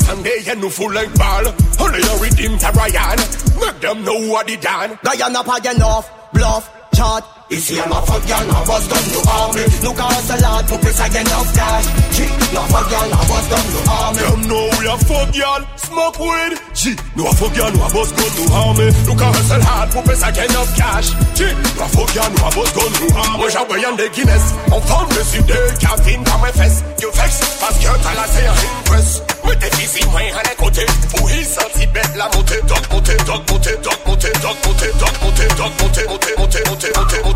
And they and no full like ball. Only you redeem to Ryan. Make them know what they done. Guyana pas enough, bluff, chat I'm a fuck y'all, I was done to army Look at us a lot, pour plus I get enough cash G, no fuck y'all, I was done smoke weed. G, no a fuck y'all, no a to army. Look a hustle hard, pour payer sa gain of cash. G, no boss gun to un des Guinness, on forme le sud de Calvin dans mes fesses. You vex, parce que t'as la serre impress. T'es physique, moi à les côtés. Pour y sentir bête la montée, doc, montée, doc, montée, doc, montée, doc, montée, doc, montée, doc, montée, montée, montée, montée, montée, montée,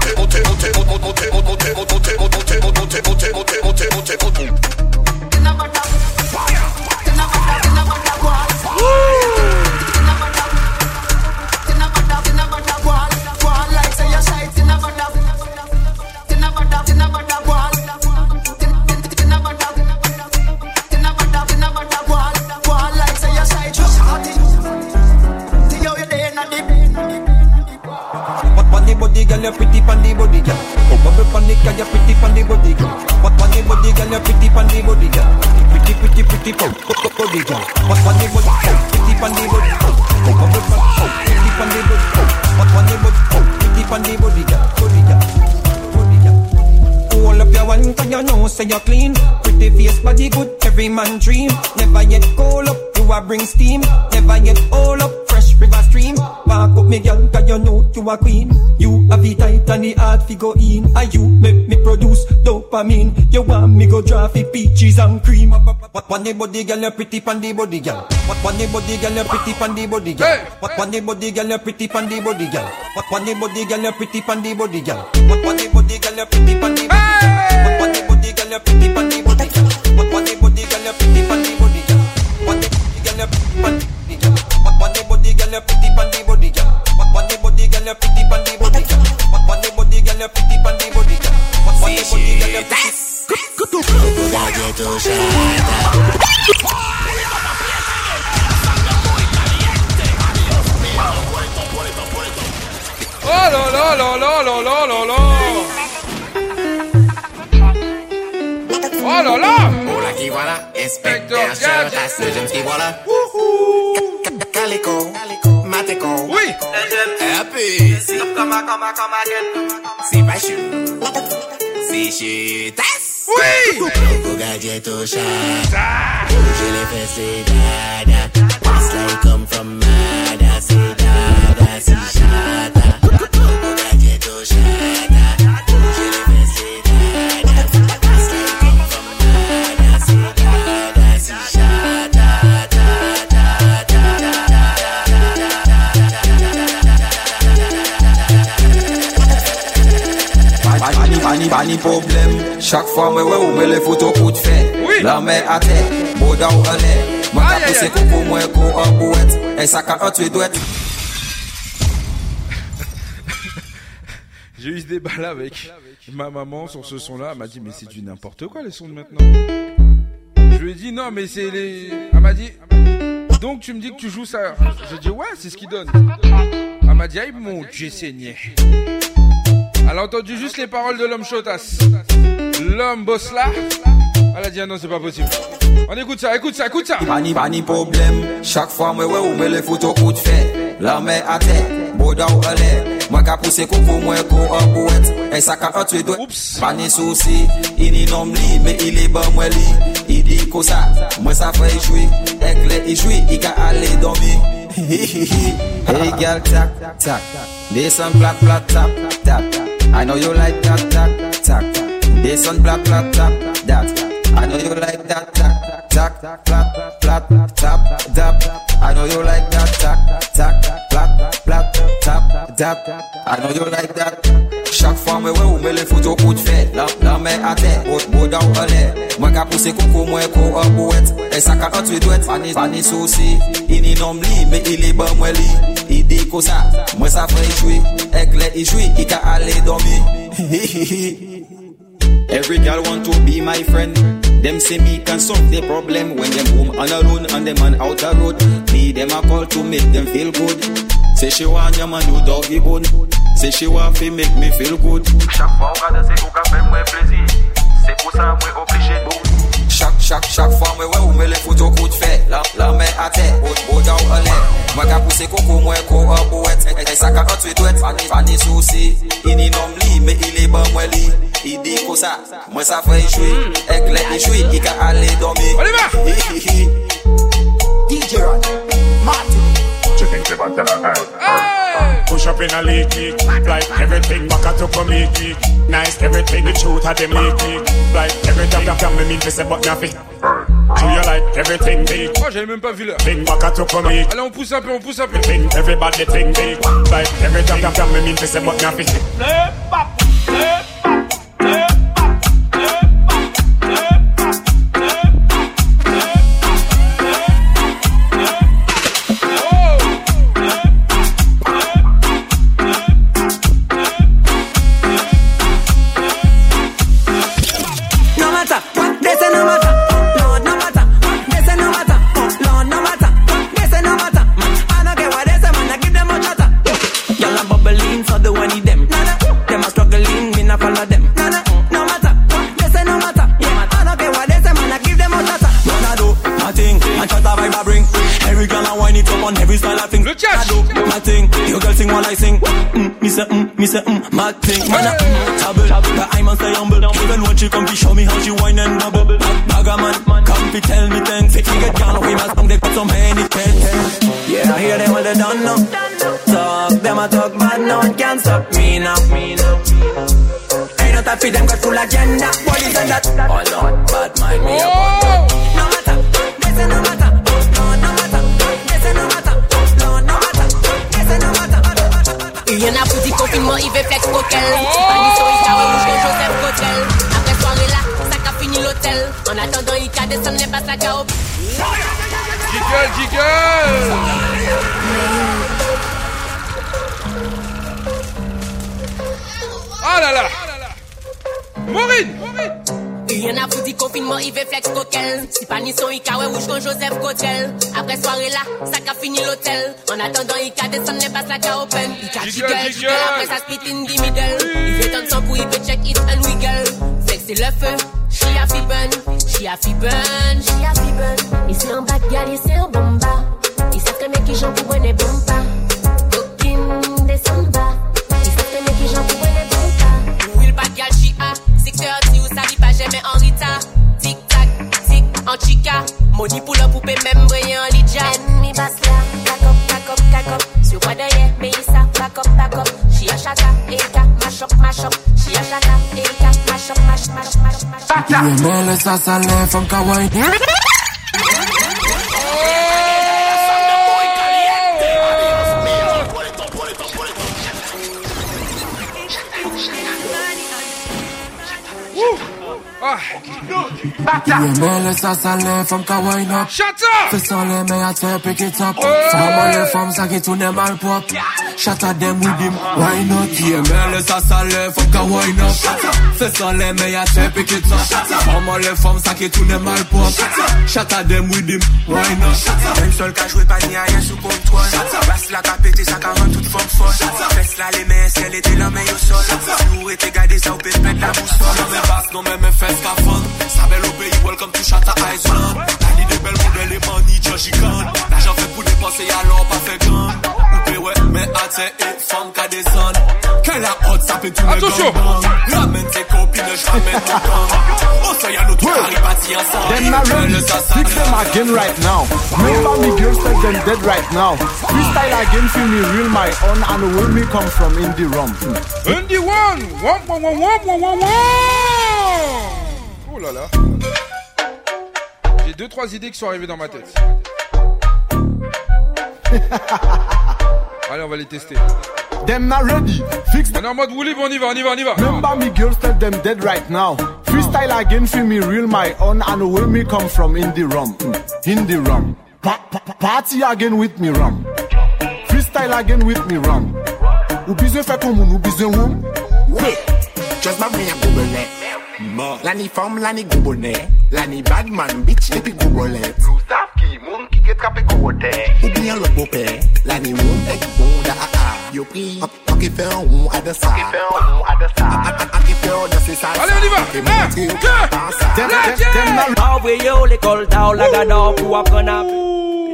Fire! You pretty the body, girl. Oh, bubble the girl, you pretty the body, girl. What the body, girl, you pretty the body, girl. Pretty, pretty, pretty, pon the body, girl. What on the body, oh, pretty pon the body, oh. Oh, bubble oh, pretty the body, oh. What on the body, oh, pretty pon the body, girl. Body, girl. Body. Hold up your one, cause you know, say you're clean. Pretty face, body good, every man dream. Never yet cold up, you a bring steam. Never yet all up, river stream. Back up me girl, cause you know you a queen. You have the tight and the hard fi go in. And you make me produce dopamine. You want me go draw fi peaches and cream. What on the body, girl, you pretty pon the body, girl. What on the body, girl, you pretty pon the body, girl. What on the body, girl, you pretty pon the body, girl. What on the body, girl, you pretty pon the body, girl. What on the body, girl, you pretty pon the body, girl. What on the body, girl, you pretty pon the girl, you pretty pon the body, girl. What on the body, girl, you pretty pon the body, girl. What on the body, girl, you pretty pon the body, girl. What on the body, girl, you Oh là là là là là là là là Oh là là Hola qui voilà, inspecteur Chartas, le jeune qui voilà. Calico, Mateco. Oui. Eh, happy. Si, si pas chou. Si chutas. Oui. Loco gadget au chat. Bouger les fesses, c'est dada. It's like come from Mada, c'est dada, si chata. Loco gadget au chat. Bani, bani, bani problem Chaque fois moi ouais ou me le photo coup de fait La main à terre, boda ou en l'air Moi ka pousse coco moi ko Un sac à un tu douette J'ai eu ce débat là avec ma maman sur ce son là. Elle m'a dit, mais c'est du n'importe quoi les sons de maintenant. Je lui ai dit, non, mais c'est les. Elle m'a dit, donc tu me dis que tu joues ça. J'ai dit, ouais, c'est ce qui donne. Elle m'a dit, aïe mon dieu, saigné. Elle a entendu juste les paroles de l'homme chotas. L'homme boss là. Elle a dit, ah non, c'est pas possible. On écoute ça, écoute ça, écoute ça. Pas ni, pas ni problème. Chaque fois, moi, ouais, ou me les photos coup de fait. La main à terre, boda ou à l'air. Moi, ka pousse coucou, moi, en bouette. Et ça, ka tu dois. Pas ni souci. Il n'y nom li, mais il est bon, moi, li. Il dit que ça, moi, ça fait jouer. Et que il joue, il ka aller dormir. hey, girl, tac, tac. On plat, plat, tap, tap. I know you like that, tac, tac. This on plat, plat, tap, that. I know you like that, tac, tac, plat, plat, tap, tap. I know you like that, tac, tac, plat, plat, tap, tap. I know you like that. Chak fwa mwen wè ou mwen le foto kout fè Lan, lan mè ate, bot bodan ou alè Mwen ka puse koko mwen ko an bouet E saka an tue dwet, fani, fani sosi Ini nom li, me ili ban mwen li Idi kosa, mwen sa fè ichwi Ek le ichwi, i ka ale domi Every girl want to be my friend. Dem se mi kan solve de problem When dem home an alone and dem an out a road. Me dem a call to make dem feel good. Se she wan yaman do doggy bone Se che wafi mek me feel good Chak fwa ou ka danse ou ka fè mwen plezi. Se pou sa mwen oblije nou. Chak chak chak fwa mwen wè ou me le foto kout fè La, la mè ate, out boda ou ale. Mwen ka puse koko mwen ko up ou wet. E, e, e sa ka kantwe dwet, fani fani souci Ini nom li, me ili ban mwen li. I di kosa, mwen sa fè yi chwi Ek le yi chwi, i ka ale domi DJ Rat, Martin. Chicken Chibata la hay ah! Push up in a league. Like everything back at up on me. Nice everything, the truth of them league. Like everything that can me mean to say but nothing. Do you like everything big? Oh, j'avais même pas vu l'heure. Thing back at up on me. Allez, on pousse un peu, on pousse un peu. Thing, everybody think big. Like everything that can me mean to say but nothing. No style I do my thing, your girl sing while I sing. Mm, me say, mm, me say, mm, my thing. Man, I mm, tabble, but I must stay humble. Even when she come to show me how she whine and bubble. Bag a man, come to tell me things. If you get down with my song, they got some handy things. Yeah, I hear them all they done now. Talk, them a talk bad, no one can stop me now. Ain't no time for them got full agenda. What is that? Oh Lord, bad mind me up. No matter, say no matter. Il y en a pour du confinement, il veut flex coquel. Sur il carré rouge comme Joseph Cotel. Après soirée là, ça qu'a fini l'hôtel. En attendant, il qu'a descendu, n'est pas qu'a au. Jiggle, jiggle! Ah là là! Maureen! Il y en a pour du confinement, il veut flex coquel. Si pas ni son, il carré rouge comme Joseph Cotel. Après soirée là, ça qu'a fini l'hôtel. En attendant, il qu'a descendu, n'est pas ça qu'a open. Il qu'a Jiggle, jiggle, après ça split in the middle. Il veut tendre son pour, il veut check it and wiggle. Flex c'est le feu, she a fi burn, she a fi burn, she a fi burn. Ici en bas, gal, ici en bomba. Il sait très bien qui j'en pour bomba. Ou di pou la poupe mèm breye li jan Mi bas la, kakop, kakop, kakop Syo kwa deye, me yisa, pakop, pakop Chi a chata, eka, machop, machop Chi a chata, eka, machop, machop, machop Mè mè le sa sa le fèm kawaii. Mele sa sale, from ka wine up! Fè sole me a te pick it up. Fè mole fom sa ki tou ne mal pop Shut at them with him, why not? Yeah, laisse ça saler, faut qu'à wine up. Fais ça les meilleurs, t'es piqué ça. Forme les femmes, ça qui tourne mal pop. Shut at them with him, why not? Même seul qu'à jouer, pas ni rien sous contrôle. Passe la capété, ça qu'à rendre toute forme folle. Fesse là les mains, si elle était la main au sol. Si vous étiez gardé, ça peut mettre la boussole. Non mais basse, non mais mes fesses qu'à fond. Ça belle au pays, welcome to Shut Island. T'as dit des belles modèles, les money, Joshi Khan. L'argent fait pour dépenser, alors pas fait grand. Ouais, mais tes et femme qu'à descendre. Quelle a hot, ça peut tout Attention. Ramène tes copines, je ramène mon. Oh ça y a notre carré parti ensemble. Them not ready. Fix them again right now. Remember me girls tell them dead right now. Freestyle again feel me real my own and where me come from in the rum. Indie One Wam, wam, wam, wam, wam, wam, wam. Oh là là J'ai deux trois idées qui sont arrivées dans ma tête. Allez, on va les tester. Them not ready. Fix On est en mode Woolly, on y va, on y va, on y va. Remember me girls tell them dead right now. Freestyle again feel me real my own and where me come from in the rum. In the rum. Pa- pa- pa- party again with me rum. Freestyle again with me rum. Ou besoin fait comme ou besoin rum. Just ma mwen goubele La ni fom, la ni goubone La ni badman, bitch, epi goubolet get up and go there. Ou bien le beau-père, l'animal est bon d'aa. Yo pris, a qui fait un rond à de ça. A qui fait un rond à de ça. A qui fait un rond à de ça. Allez, on y va. Un, deux, trois, quatre. Always yo, l'école d'au, la gado, pour apprendre.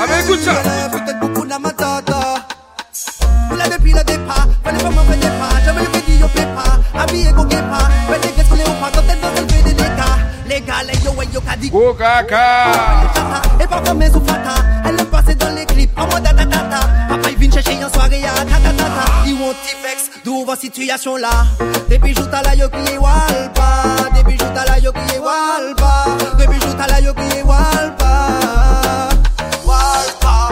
Ah écoute ça. Et parfois mes elle dans les clips En mode tatatata Papa il vient chercher en soirée à tatatata Ils vont t'y vex, d'où va situation là la walpa la walpa la walpa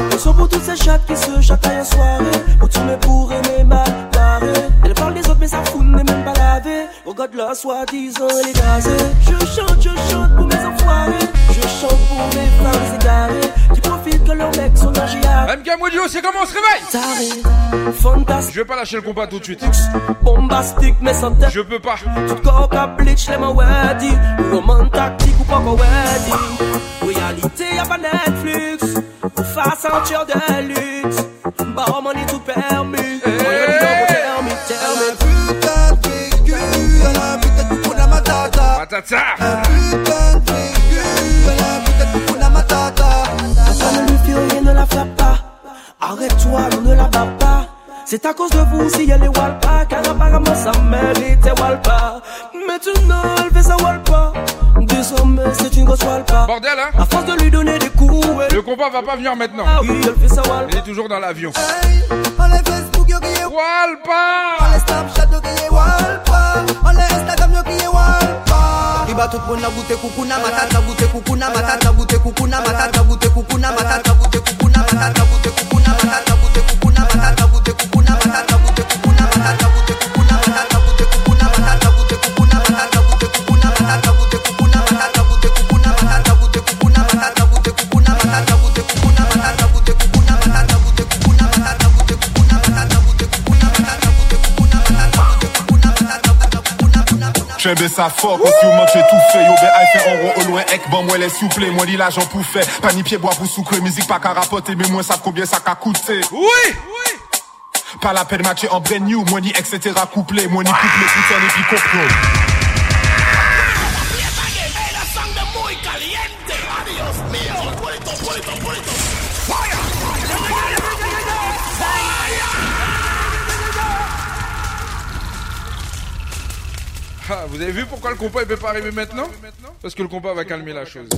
Walpa Le son pour toutes ces chattes qui se chataillent en soirée tu me pour aimer mal barré Elle parle des autres mais ça fout n'est même pas lavé Regarde la soi-disant elle est gazée Je chante, je chante pour mes enfoirés. Je chante pour mes femmes égarées Qui profitent que leurs mecs sont dans MK Modio, c'est comment on se réveille Taré, fantastique. Je vais pas lâcher le combat tout de suite. Bombastique mais sans tête. Je peux pas. Tout corps à bleach les mains weddy Roman tactique ou pas weddy Réalité y'a pas Netflix sa ceinture de luxe. Baron est tout permis. Hey. Putain de à la putain de coucou matata. Putain de à putain de matata. Le ne la frappe pas. Arrête-toi, nous ne la bat pas. C'est à cause de vous si elle est Walpa, car apparemment ça mérite Walpa. Mais tu ne le fais ça Walpa. C'est une grosse walpa Bordel hein. À force de lui donner des coups elle... Le combat va pas venir maintenant. Ah oui elle fait sa walpa Il est toujours dans l'avion. On les Facebook yo qui est Walpa On les Snapchat yo qui est walpa Instagram yo tout moun na boute kukuna matata boute kukuna matata boute matata boute kukuna matata boute kukuna matata boute kukuna matata boute kukuna Chen be sa si ou manche tou fe Yo be ay fe anro o lwen ek, ban mwen le souple Mwen li la jan pou fe, pa ni pye boa pou soukre Mizik pa ka rapote, men mwen sav koubyen sa ka koute Oui, oui Pas la peine matcher en brand new, moi ni etc couplé, moi ni couplé, putain et puis Ah, vous avez vu pourquoi le combat il peut pas arriver maintenant? Parce que le combat va calmer la chose.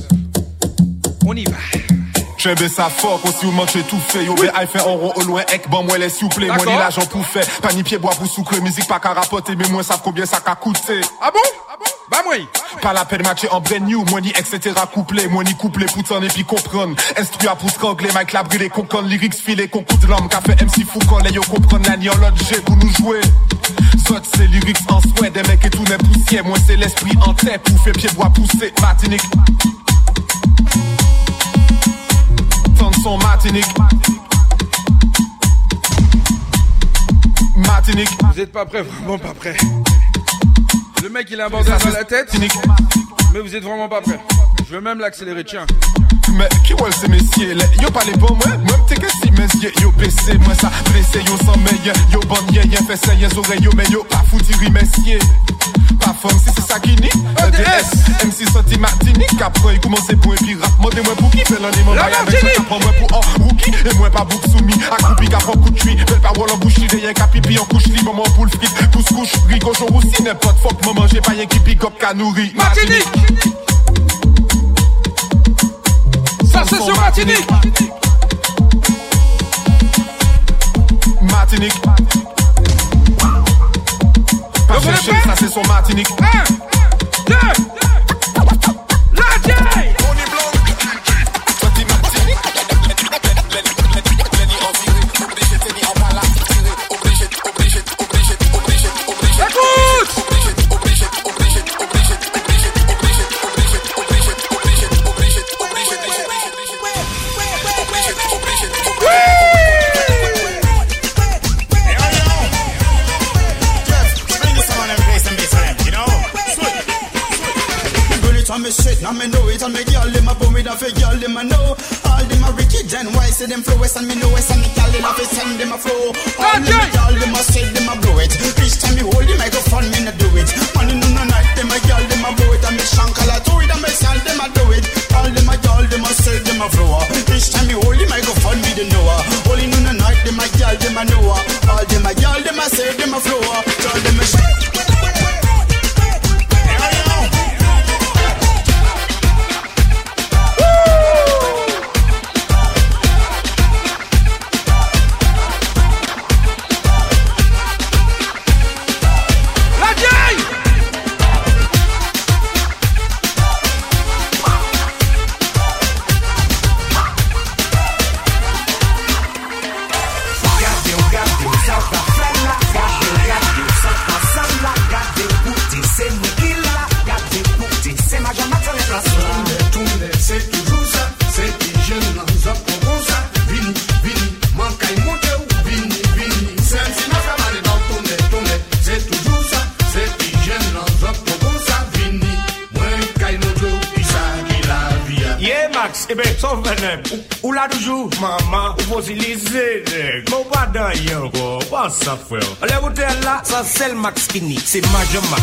On y va. J'aime ça fort, aussi ou manche tout fait. Yo, ben, fait en rond au loin, ek, bon, moi, les s'il vous plaît. Moi, ni l'argent pour faire. Pas ni pied bois pour sucrer, musique pas qu'à rapporter, mais moi, savent combien ça qu'a coûté. Ah bon? Ah bon? Bah, moi. Pas la peine matcher en brand new, moi, ni etc. couplé, moi, ni couplé, poutin, et puis comprendre. Instruit à pour strangler, Mike la brûlé, concon, lyrics filé, coup de l'homme, qu'a fait MC Foucault, les yo comprendre la ni en l'autre G pour nous jouer. Soit c'est lyrics en souhait, des mecs et tout n'est poussière, moi, c'est l'esprit en tête, pour faire pied bois pousser, Martinique. Son Martinique. Martinique. Vous êtes pas prêts, vraiment pas prêts. Le mec il a un bandage la tête. Mais vous êtes vraiment pas prêts. Je veux même l'accélérer, tiens. Mais qui voit ces messieurs Yo pas les bons, moi, moi t'es que si messieurs Yo baissé, moi ça, blessé, yo sans meilleur Yo bon, y'a fait ça, y'a oreilles, yo mais yo pas foutu, messieurs Femme, si c'est ça qui nie. EDS, MC Santi Martinique Après il commence pour un pirate. Mandez-moi pour qui? Fait l'année, mon bail avec ça Prends moi pour un rookie, et moi pas bouc soumis. Accroupi, qu'à coup de chuit Belle parole en bouche, y'a qu'à pipi en couche. Maman poule frite, pousse couche, rigoche aussi N'importe. Fuck, maman j'ai pas y'a qui pick up, qu'à nourrir. Martinique ça c'est sur Martinique. Martinique. Chercher, ça c'est sur Martinique. Un, deux, them a a girl them a know. All them a wicked and why say them flow and me know west and me girl them a fi send them a flow. All them a girl them a say them a blow it. Each time me hold the microphone me no do it. Money no no night them a girl them a blow it and me shankala to it and me sell them a do it. All them a girl them a say them a flow. Roger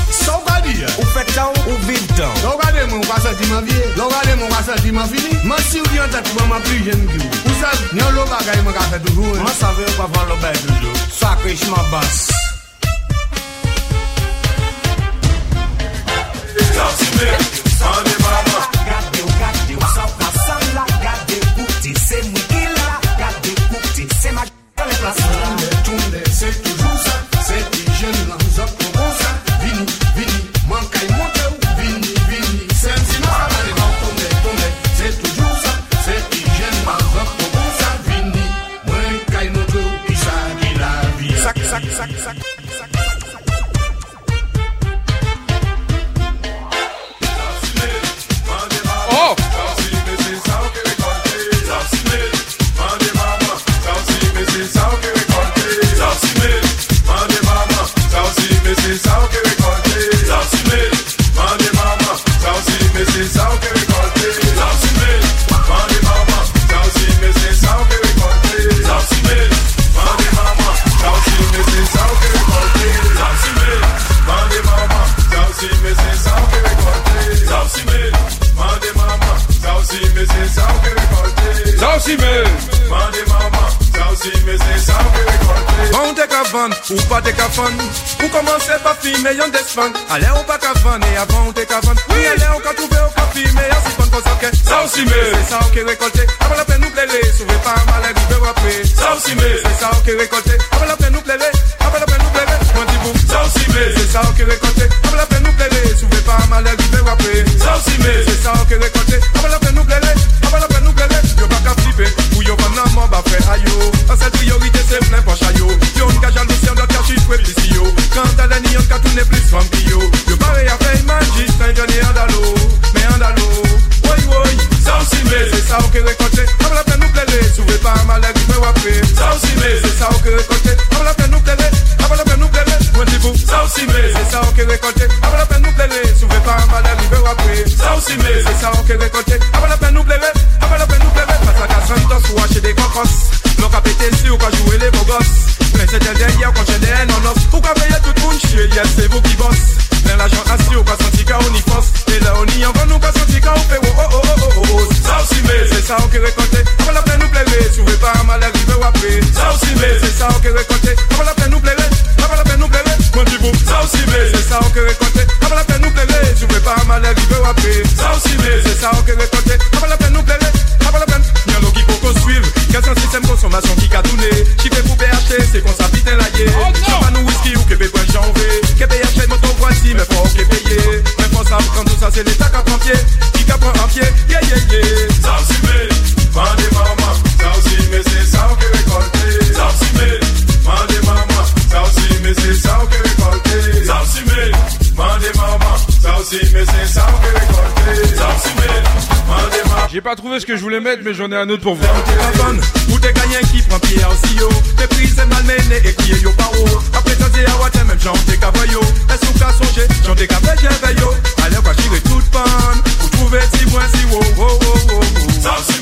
que je voulais mettre, mais j'en ai un autre pour vous. Ou t'es gagné qui prend pied en CEO. T'es prise et malmené et qui est yo paro. Après t'as dit à Watt, même j'en t'es cavaillot. Est-ce qu'on t'a songé, j'en t'es cavaillé, j'ai veillot. Allez, va tirer toute panne. Pour trouver si moins si wow, wow, wow, wow.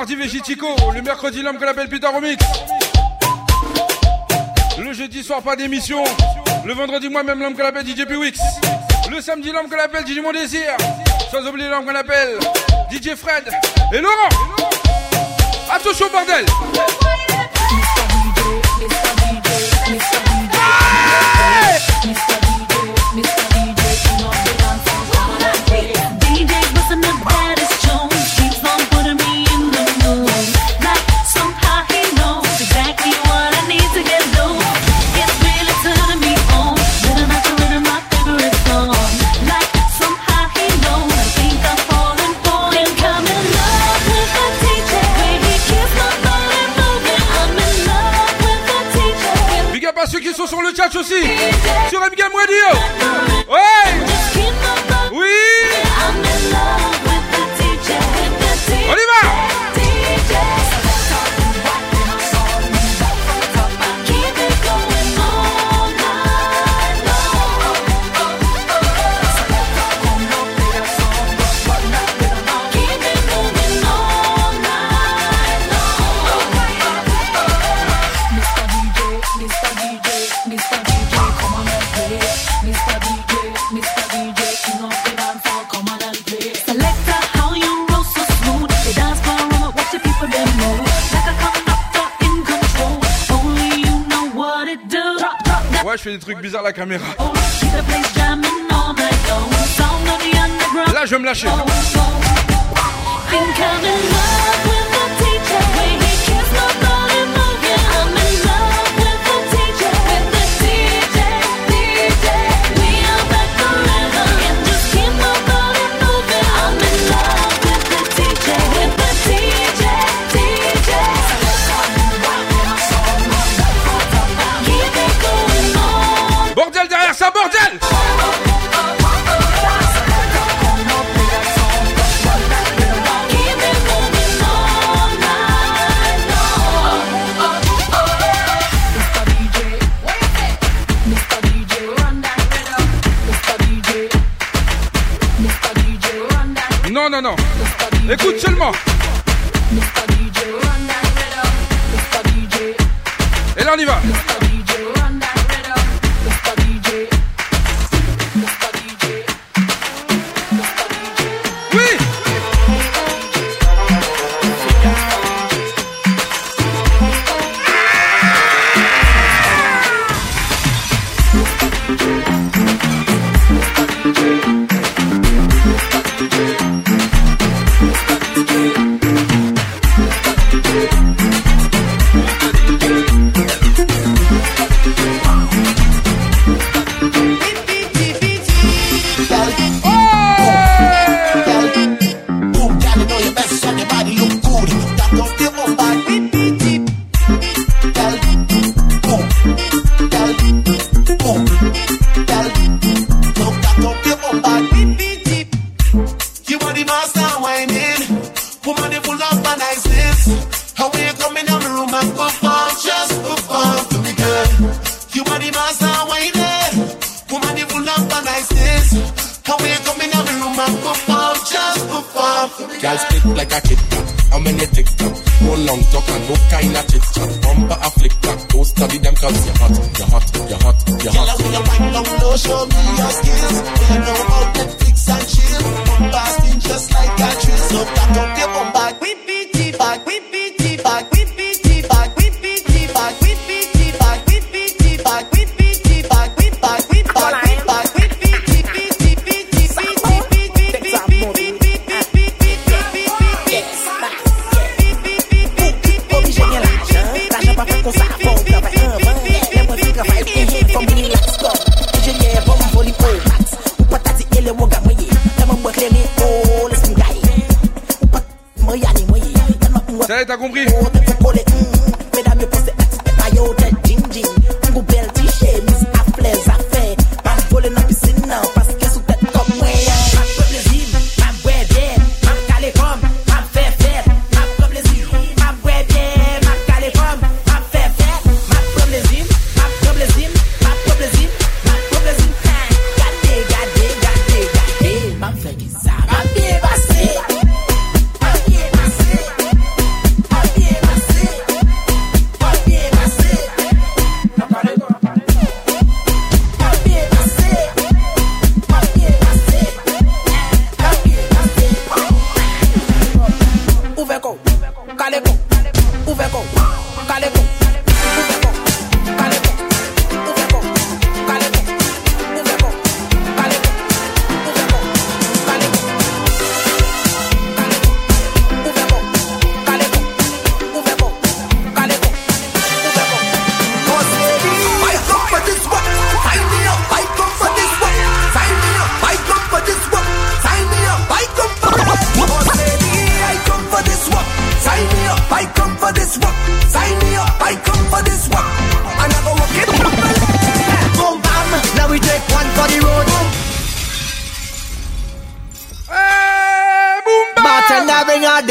Mardi Végitico. Le mercredi l'homme qu'on appelle Peter Romix. Le jeudi soir pas d'émission. Le vendredi moi-même l'homme qu'on appelle DJ Wix. Le samedi l'homme qu'on appelle DJ Mon Désir. Sans oublier l'homme qu'on appelle DJ Fred. Et Laurent. Attention bordel. like in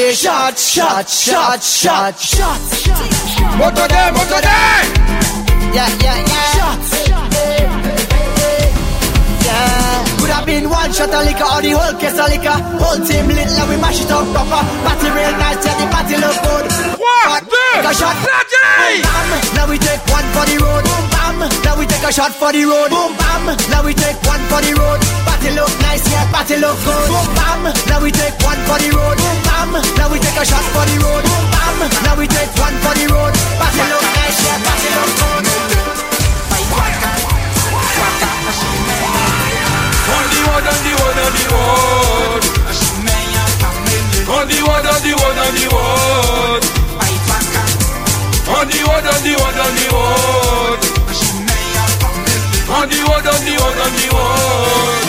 the shot, shot, shot, shot, shot. Moto day, moto day. Yeah, yeah, yeah. Shots. Yeah. Could have been one shot of liquor or the whole case of liquor. Whole team lit, like we mash it up proper. Party real nice, yeah, the party look good. Two, a shot. Boom, bam. Now we take one for the road. Boom, bam. Now we take a shot for the road. Boom, bam. Now we take one for the road. Party look nice, yeah, party look good. Boom, bam. Now we take one for the road. Boom, bam. Now we take a shot for the road. Boom, bam. Now we take one for the road. Party look nice, yeah, party look good. On the road, on the road, on the road. On the road, on the road, on the road. On the road, on the road, on the road. On the road, on the road, on the road.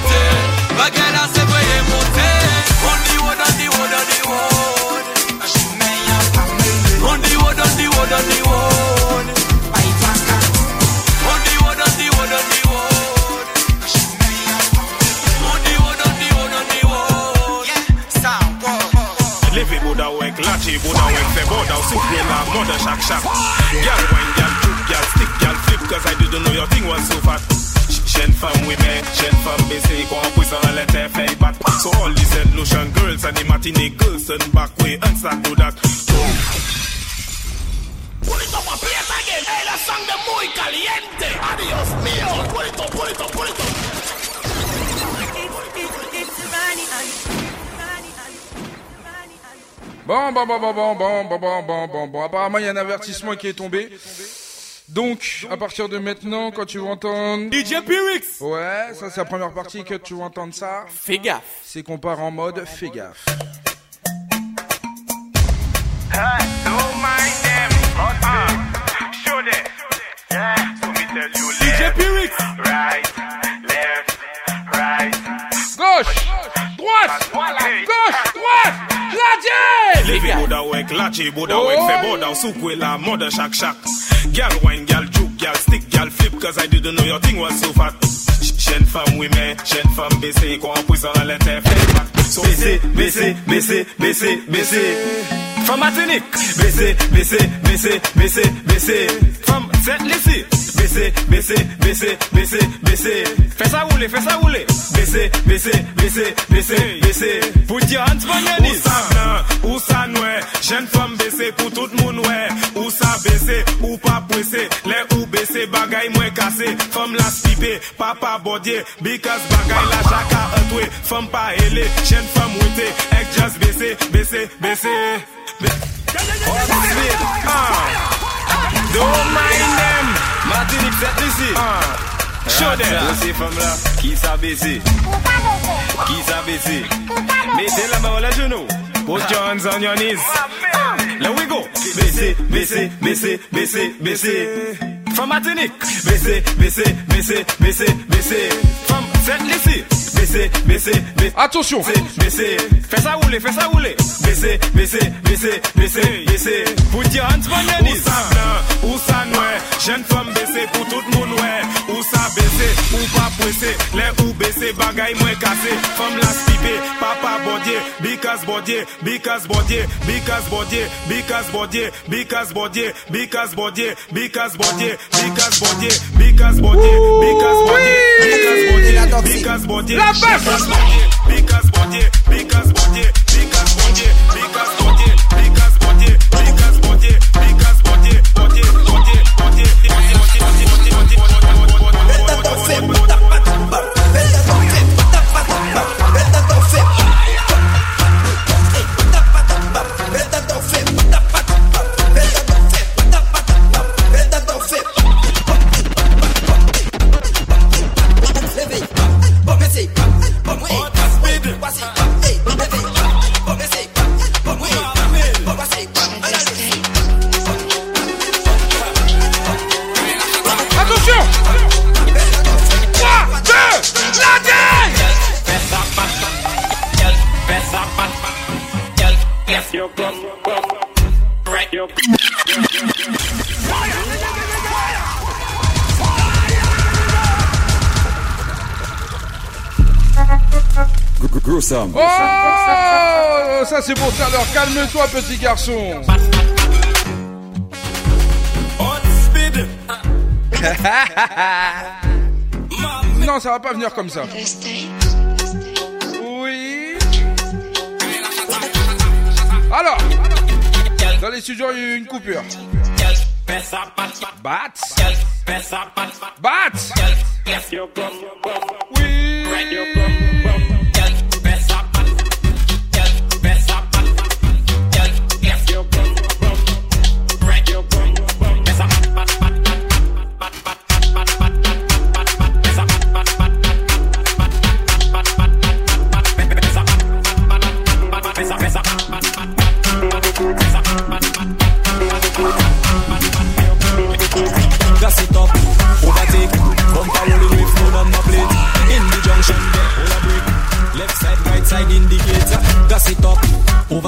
table down with the board out, soup roll and mother shack shack. Girl wine, girl juke, girl stick, girl flip, cause I didn't know your thing was so fat. Jeune femme, oui, mais jeune femme, baissée, quoi, en poussant à l'intérieur, fait bat. So all these end lotion girls and the matinee girls and back way, and sack do that. Put it up a place again, hey, la sang muy caliente. Adios mío, put it up, put it up, put it up. Bon, bon, bon, bon, bon, bon, bon, bon, bon, bon, bon. Apparemment, il y a un avertissement qui est tombé. Donc, à partir de maintenant, quand tu vas entendre... DJ Pyrix Ouais, ça c'est la première partie que tu vas entendre ça. Fais gaffe. C'est qu'on part en mode fais gaffe. Left, Pyrix. right, left, right. Gauche, droite, gauche, droite, Lache! Living woulda work, lache woulda oh. work, fe boda souk we la mother shak shak. Gal wine, gal juke, gal stick, gal flip, cause I didn't know your thing was so fat. Chen femme women, chen femme baissée, quoi en poussant à l'intérieur. Baissez, baissez, baissez, baissez, baissez. Femme athénique, baissez, baissez, baissez, baissez, baissez. Femme, c'est laissée. Bese, bese, bese, bese, bese. Fè sa roule, fè sa roule Bese, bese, bese, bese, bese. Pout yo hans banyanis Ou sa blan, ou sa noue Jen fòm bese pou tout moun wè Ou sa bese, ou pa pwese Le ou bese bagay mwen kase Fòm la spipe, pa pa bodye Bikas bagay la jaka atwe Fòm pa ele, jen fòm wite Ek jas bese, bese, bese Be... Oh, this bit, ah. Don't mind them. Martinique, c'est plaisir. Ah. Chaudel. Yo femme là, qui s'abaisse, Qui s'abaisse, Mettez la main à la genou. Put your hands on your knees. Là we go. Baissez, baissez, baissez, baissez, baissez. Femme Martinique. Baissez, baissez, baissez, baissez, baissez. Femme, c'est ici. Baissez, baissez, baissez. Attention. Baissez fais ça rouler, fais ça rouler. Baissé, baissé, baissé Put your hands on your knees Ou ça blanc, ou ça noir Jeune femme baissé pour tout le monde ouais. Ou ça baissé, ou pas pressé Les ou baissé, bagay moins cassé Femme la spipé, papa bodier Because bodier, because bodier Because bodier, because bodier Because bodier, because bodier Because bodier, because bodier Because bodier, because bodier Because bodier, because bodier La Because body, because body, because body, because body, because body. Oh Ça c'est pour ça, alors calme-toi petit garçon Non, ça va pas venir comme ça. Oui. Alors, dans les studios, il y a eu une coupure. Bats. Bats. Oui.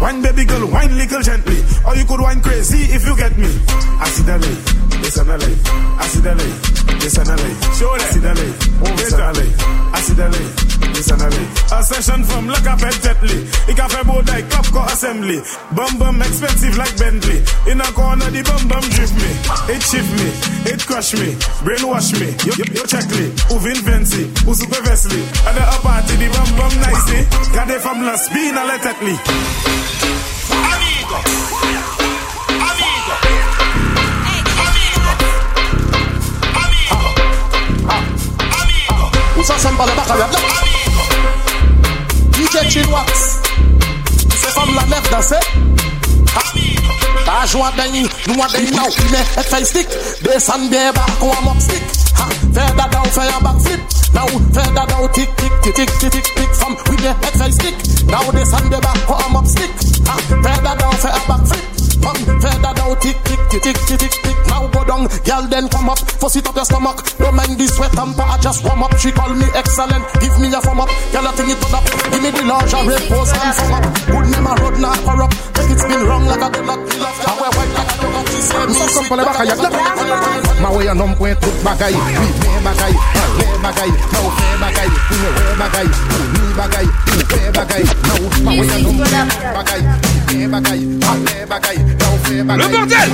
Wine baby girl, wine little gently. Or you could wine crazy if you get me. LA Desanale, acidale, desanale, acidale, desanale, acidale, A session from la capet tetli, i ka fe boday, klap ko assembly. Bum bum expensive like Bentley, in a corner the bum bum drip me. It shift me, it crush me, brainwash me, yo, yo, yo check me, ou vin vensi, ou super vesli. Ade a party the bum bum nicey, gade fam la spin ale tetli. Amigo! ça sonne pas le baccalauréat. DJ Chinwax, ces femmes la lèvent danser. Ta joie d'aïe, nous a d'aïe now, il est fait stick. Descend bien bas, on stick. Fais da down, fais back flip. Now, fais down, tick tick tick tick tick tick from femme, oui, bien, face stick. Now, descend back, bas, I'm up stick. Fais da down, fais back flip. Bang, further down, tick, tick, tick, tick, tick, tick, tick. Now go down, girl, then come up. Fuss up your stomach. Don't mind the sweat and I just warm up. She call me excellent. Give me a thumb up. Girl, I think it up. Give me the lingerie, pose and thumb up. Good name, I road not up. Take it spin wrong like I did not be. I wear white like I don't she say me. Sweet like I don't love. Ma way anong kwe tut bagay. Mi me bagay. Ma le bagay. Fe bagay. Mi me we bagay. Mi bagay. Mi bagay. Ma bagay. Mi me bagay. Ma le bagay. Le bordel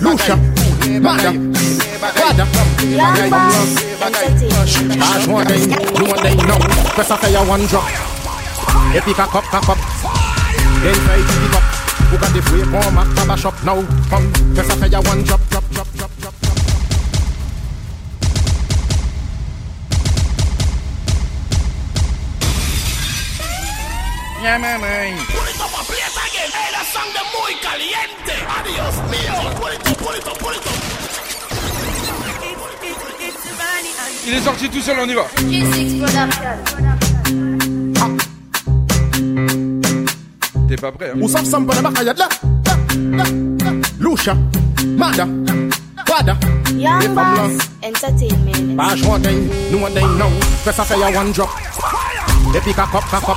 Loucha Mada Wada Charge one day, do one day now Press a fire one drop Et puis cock up, cock up Then try to give up Who got the free form at Baba shop now Come, press a fire one drop, drop Yeah, man, man. Pulito pa' aprieta again. Ey, la sangre muy caliente. Adiós mío. Pulito, pulito, pulito. Il est sorti tout seul, on y va. T'es pas prêt, hein? Lucha, Mada, Wada. Young Entertainment. Bash one day, no one day now. Press a fire one drop. Epic a cup, a cup.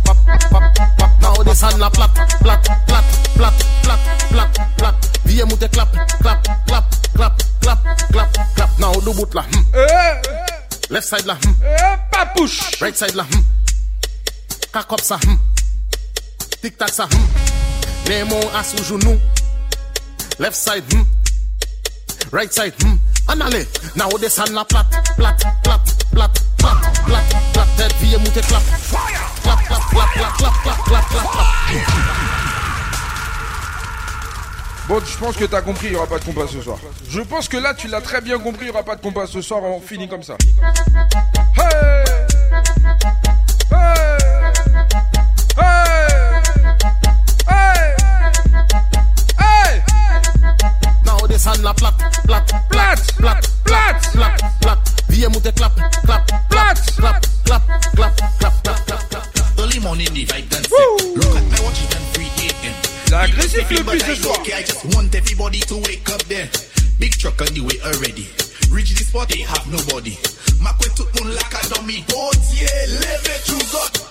Now this hand la plat, plat, plat, plat, plat, plat, plat. Viens monter clap, clap, clap, clap, clap, clap, clap. Now do boot la. hmm. Left side la. hmm. Pas push. Right side la. hmm. Cock up sa. hmm. Tic tac sa. hmm. Les mots à sous genou. Left side. hmm. Right side. hmm. En allez. Now this hand la plat, plat, plat, plat, plat, plat, plat. Clap. Clap, clap, clap, clap, clap, clap, clap, clap, clap. Bon, je pense que t'as compris, il n'y aura pas de compas ce soir. Je pense que là, tu l'as très bien compris, il n'y aura pas de compas ce soir, on finit comme ça. Hey Hey Hey descendre la plate, plate, plate, plate, plate, plate, plate. Viens monter clap, clap, plate, clap, clap, clap, clap, clap, clap, clap. Early morning, the vibe dancing. Look at my watch, it done 3 a.m. C'est agressif le plus ce soir. I just want everybody to wake up there. Big truck on the way already. Reach this spot, they have nobody. Ma tout le monde like a dummy. Bon Dieu, levez tout God.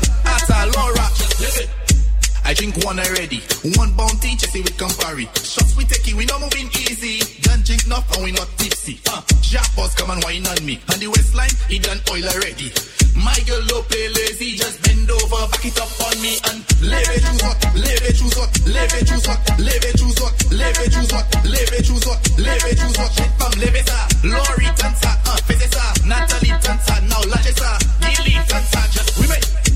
I drink one already. One bounty, just with Campari. Shots we take it, we not moving easy. Don't drink enough and we not tipsy. Uh, Jack come and wine on me. And the waistline, he done oil already. My girl low play lazy, just bend over, back it up on me and leve choose what, leve choose what, leve choose what, leve choose what, leve choose what, leve choose what, leve choose what. Shit from leve Lori dancer, uh, fese sa, Natalie dancer, now laje sa, Gilly dancer, just women.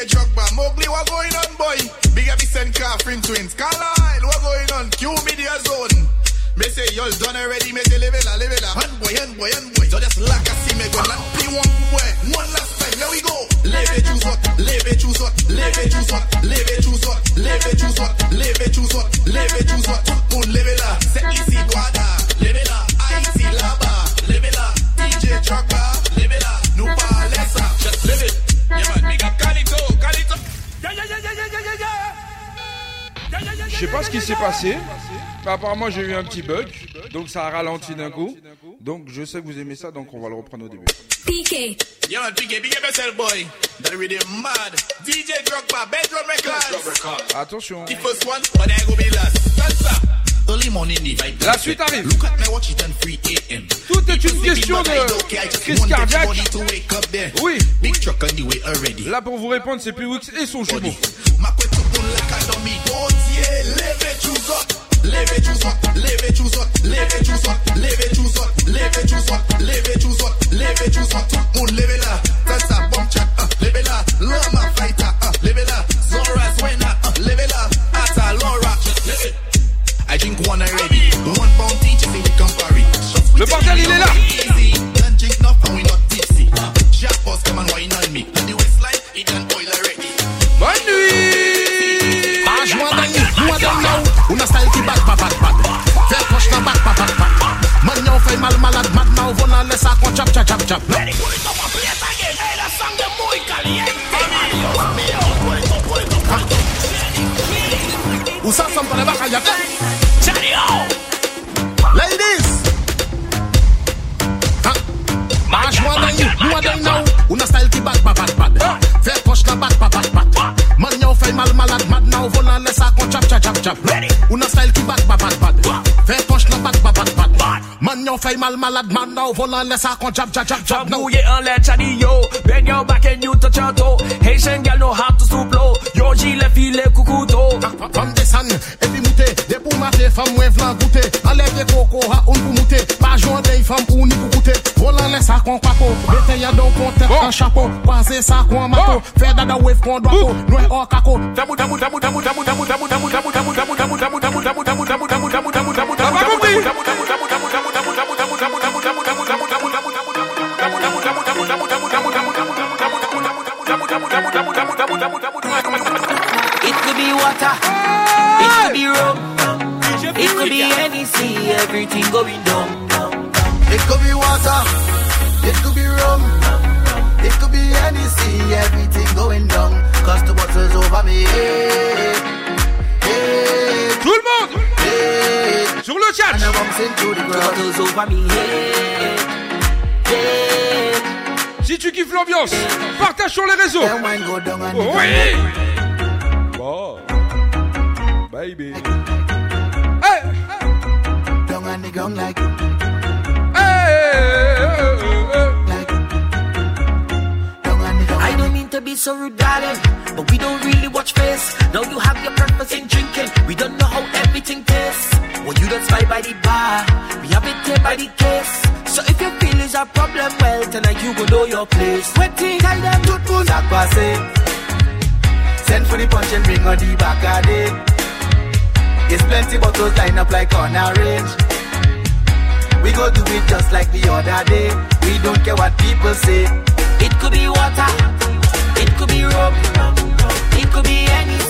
DJ Drogba, Mowgli, what going on boy? Big up St. Catherine twins, Carlisle, what going on? Q Media Zone. Me say y'all done already, me say level a level a Hand boy, hand boy, hand boy So just like I see me go Land P1 boy One last time, here we go Leve choose what, leve choose what Leve choose what, passé. apparemment, j'ai eu un petit bug. Donc, ça a ralenti d'un coup. Donc, je sais que vous aimez ça. Donc, on va le reprendre au début. PK. Yo, PK, big up yourself, boy. That really mad. DJ Drogba, bedroom records. Attention. The first one, but I go be last. Salsa. Early morning, the vibe. La suite arrive. Look at my watch, it and 3 a.m. Tout est une question de crise cardiaque. Oui. Big truck on the way already. Là pour vous répondre, c'est P-Wix et son jumeau. levez tout tout tout tout tout tout tout tout le monde bordel il est là. les saco chap Usa son para baja ya. Serio. Ladies. Mash one day, you are day now. Una style qui bad, bad, bad. bat. Fait coche la bad. bat, bat. Man, yo, mal, malade, mad now. Volant, saco chap chap chap chap. Una style qui bad, bad, bad. Man, yo, fait mal, malade, mad now. Laisse ça qu'on chap, chap, chap, chap. now. Mouillé en lait yo Bend your back and you touch your toe Haitian know how to stoop low Yo gilet filet coucouto Femme descend, et puis mouter. Des pour mater, femme moins vlan ha, on pour mouter. Pas joindre des femmes ou ni pour goûter. Volant les sacs en papo. Mettez y'a donc on tête en chapeau. Croisez ça en mato. Faire dada wave tabou tabou tabou tabou tabou It it could be rum, it could be any sea, everything going down. It could be water, it could be rum, it could be any sea, everything going down. Cause the water's over me. Tout le monde Sur le chat And I'm bouncing to the ground. Water's over me head. Si tu kiffes l'ambiance, partage sur les réseaux. Then wine Baby. Hey. down and the ground like I don't mean to be so rude, darling, but we don't really watch face. Now you have your purpose in drinking. We don't know how everything tastes. Well, you don't spy by the bar. We have it here by the case. So if your feelings are problem, well, tonight you go know your place. Waiting, tell them to do Zach Bassey. Send for the punch and bring on the back of it. There's plenty bottles lined up like on a range. We go do it just like the other day. We don't care what people say. It could be water, it could be rum, it could be any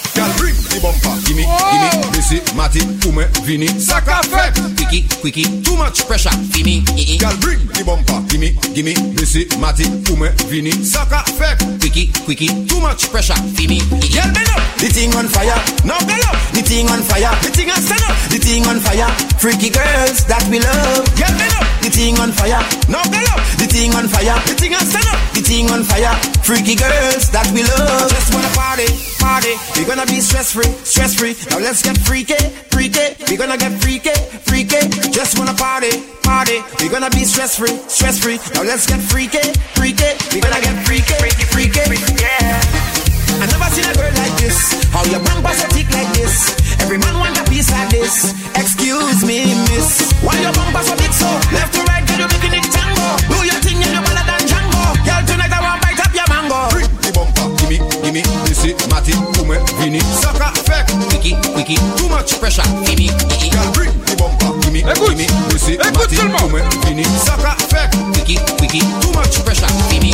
Gal bring the bumper. Gimme, gimme, oh. Missy, Matty, Pume, Vini, Saka Fek. Quickie, quickie, too much pressure. Gimme, gimme Gal bring the bumper. Gimme, gimme, Missy, Matty, Pume, Vini, Saka Fek. Quickie, quickie, too much pressure. Gimme, Girl, bend up. The thing on fire. Now go up. The thing on fire. The thing on stand up. The thing on fire. Freaky girls that we love. Girl, bend up. The thing on fire. Now go up. The thing on fire. The thing on stand up. The thing on fire. Freaky girls that we love. Just wanna party, party. We're gonna be stress free, stress free. Now let's get freaky, freaky. We're gonna get freaky, freaky. Just wanna party, party. We're gonna be stress free, stress free. Now let's get freaky, freaky. We're gonna get freaky, freaky, freaky. Yeah. I never seen a girl like this. How your bumper so thick like this? Every man want a piece like this. Excuse me, miss. Why your bumper so big so? Left to right, girl, you making it tango. Do your thing and you're better than Django. Girl, tonight I want bite up your mango. Bring the bumper. Gimme, gimme, Missy, Matty, Pume, Vini, Saka Fek. Quickie, quickie, too much pressure. Gimme, Gal bring the bumper. Gimme, gimme, Missy, Matty, Pume, Vini, Saka Fek. quickie, quickie, too much pressure. Gimme,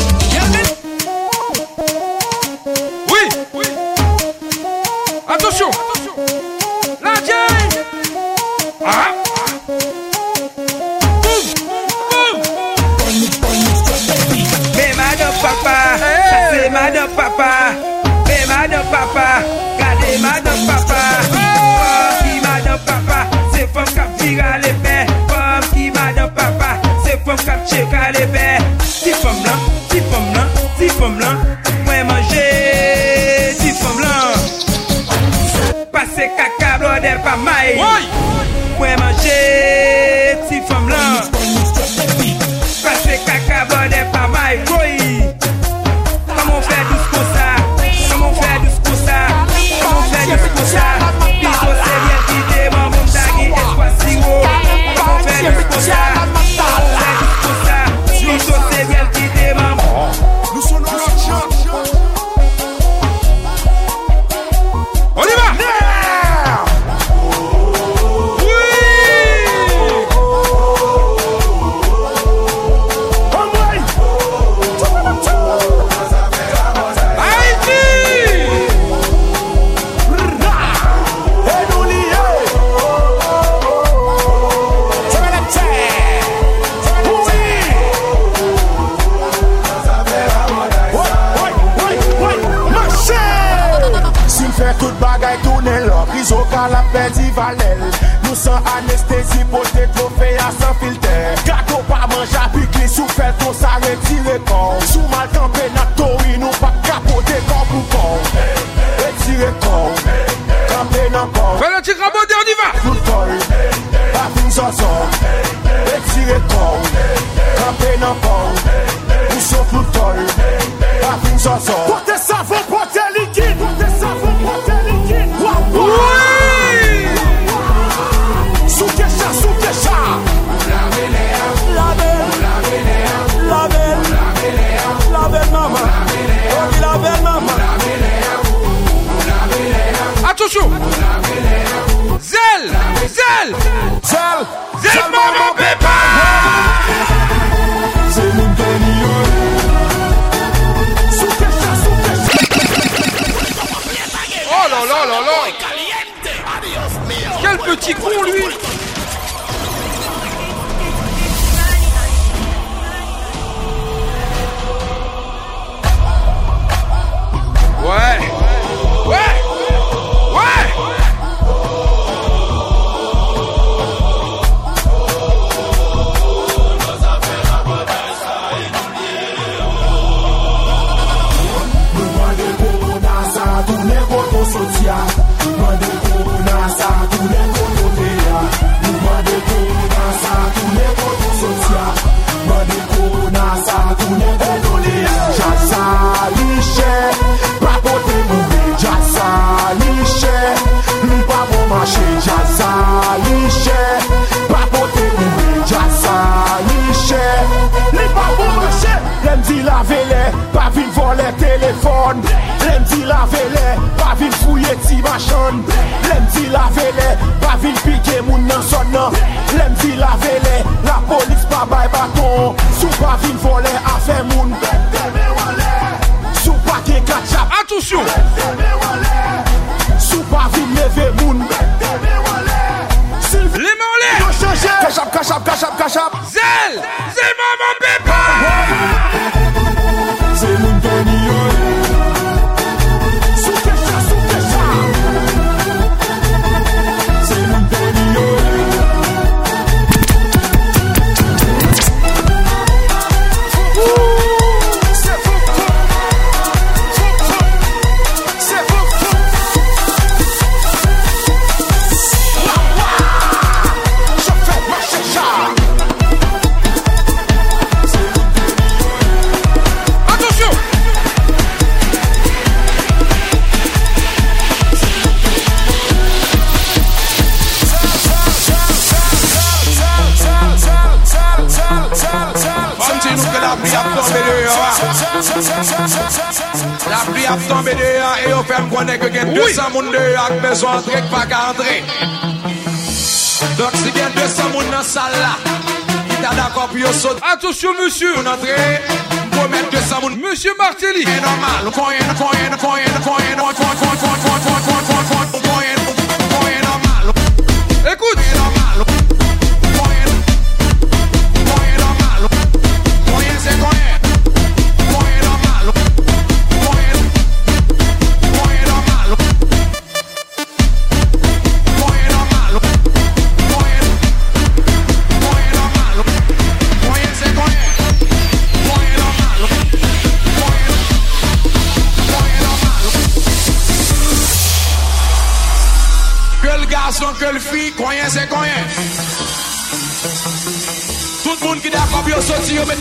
Oui Attention. La Jay Ah. Mais madame papa, kap che kalebe Ti fom lan, ti fom lan, ti fom lan. Mwen manje, ti fom lan. Pase kaka blodel pa may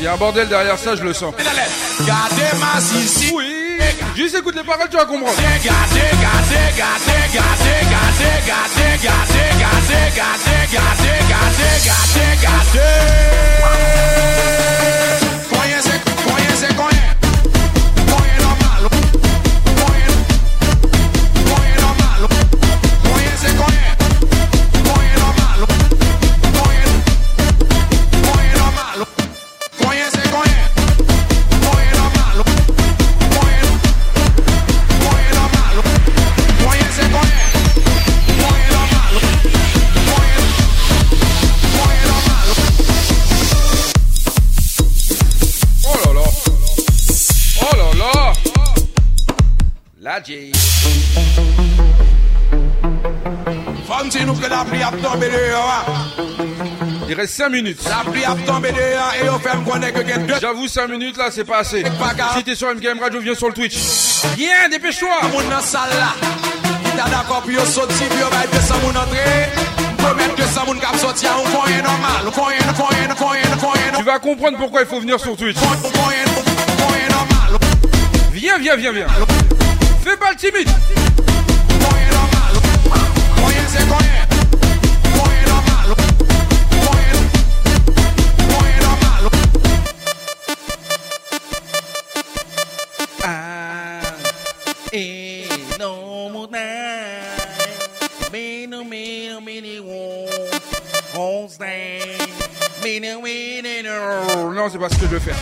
y a un bordel derrière ça, je le sens. Oui. Juste écoute les paroles, tu vas comprendre. la pluie a tombé dehors. Il reste 5 minutes. La pluie a tombé dehors et on fait que deux. J'avoue, 5 minutes là, c'est pas assez. Si t'es sur MKM Radio, viens sur le Twitch. Viens, dépêche-toi. Mon là. T'as d'accord, puis on puis on va 200 mon entrée. Tu vas comprendre pourquoi il faut venir sur Twitch. Viens, viens, viens, viens. Fais pas le timide. Non, c'est pas ce que je veux faire.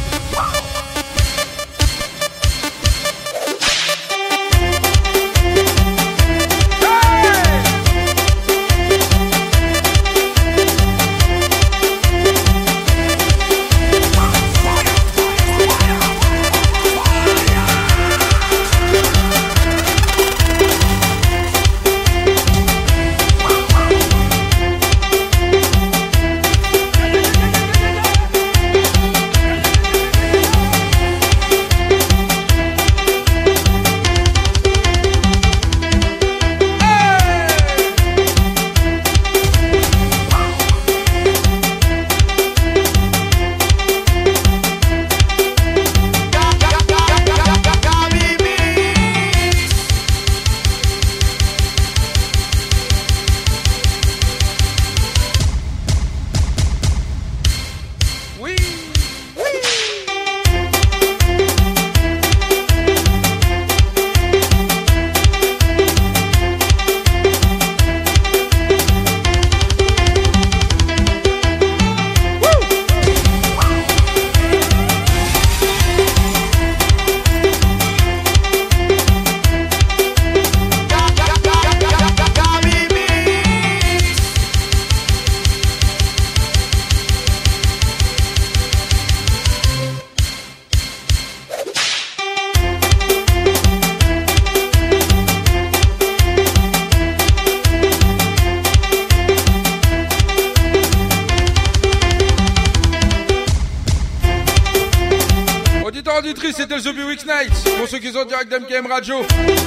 Radio,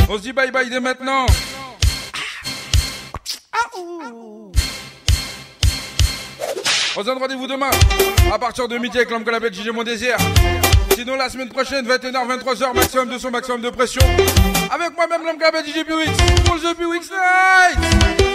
on se dit bye bye dès maintenant. On se donne rendez-vous demain à partir de midi avec l'homme qu'on appelle DJ Mon Désir. Sinon, la semaine prochaine, 21h, 23h, maximum de son, maximum de pression. Avec moi-même, l'homme qu'on appelle DJ Buix pour le The Week Night.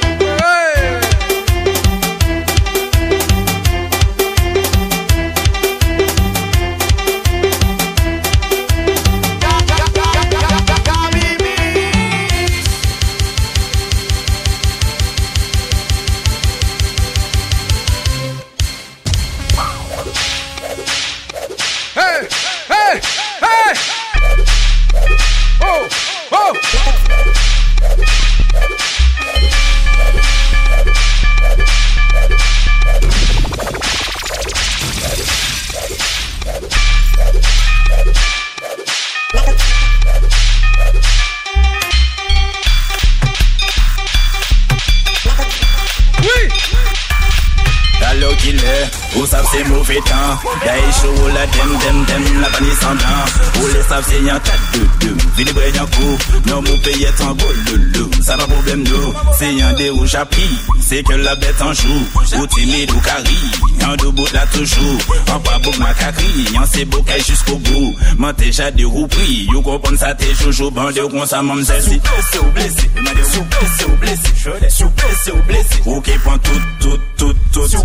C'est mauvais temps. D'ailleurs chaud la dem dem dem la banni sans dents Ou les savent c'est y'en lulum Vini kou, nan peye tango lulum Sa ou la ou timid ou do bout la toujou, an pa bouk se bokay jusqu'o bou, man te jade ou pri You kompon sa te joujou, bande ou kon sa mam ou tout, tout, tout, ou Sou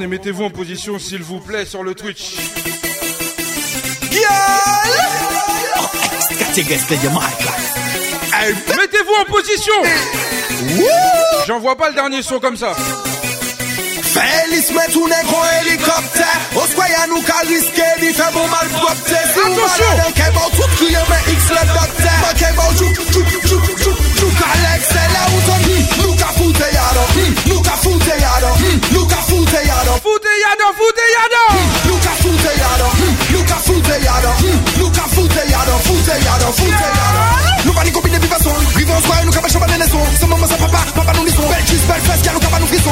et mettez-vous en position s'il vous plaît sur le Twitch. Mettez-vous en position. J'en vois pas le dernier son comme ça. Félix foutre yado, foutre yado, foutre yado. Hmm. Luca foutre yado, hmm. Luca foutre yado, hmm. Luca foutre yado, foutre yado, foutre yado. Luca ni copine viva son, vive en soirée, Luca va changer les sons. Sa maman, sa papa, papa nous lisons. Belle cheese, belle fesse, car Luca va nous frisson.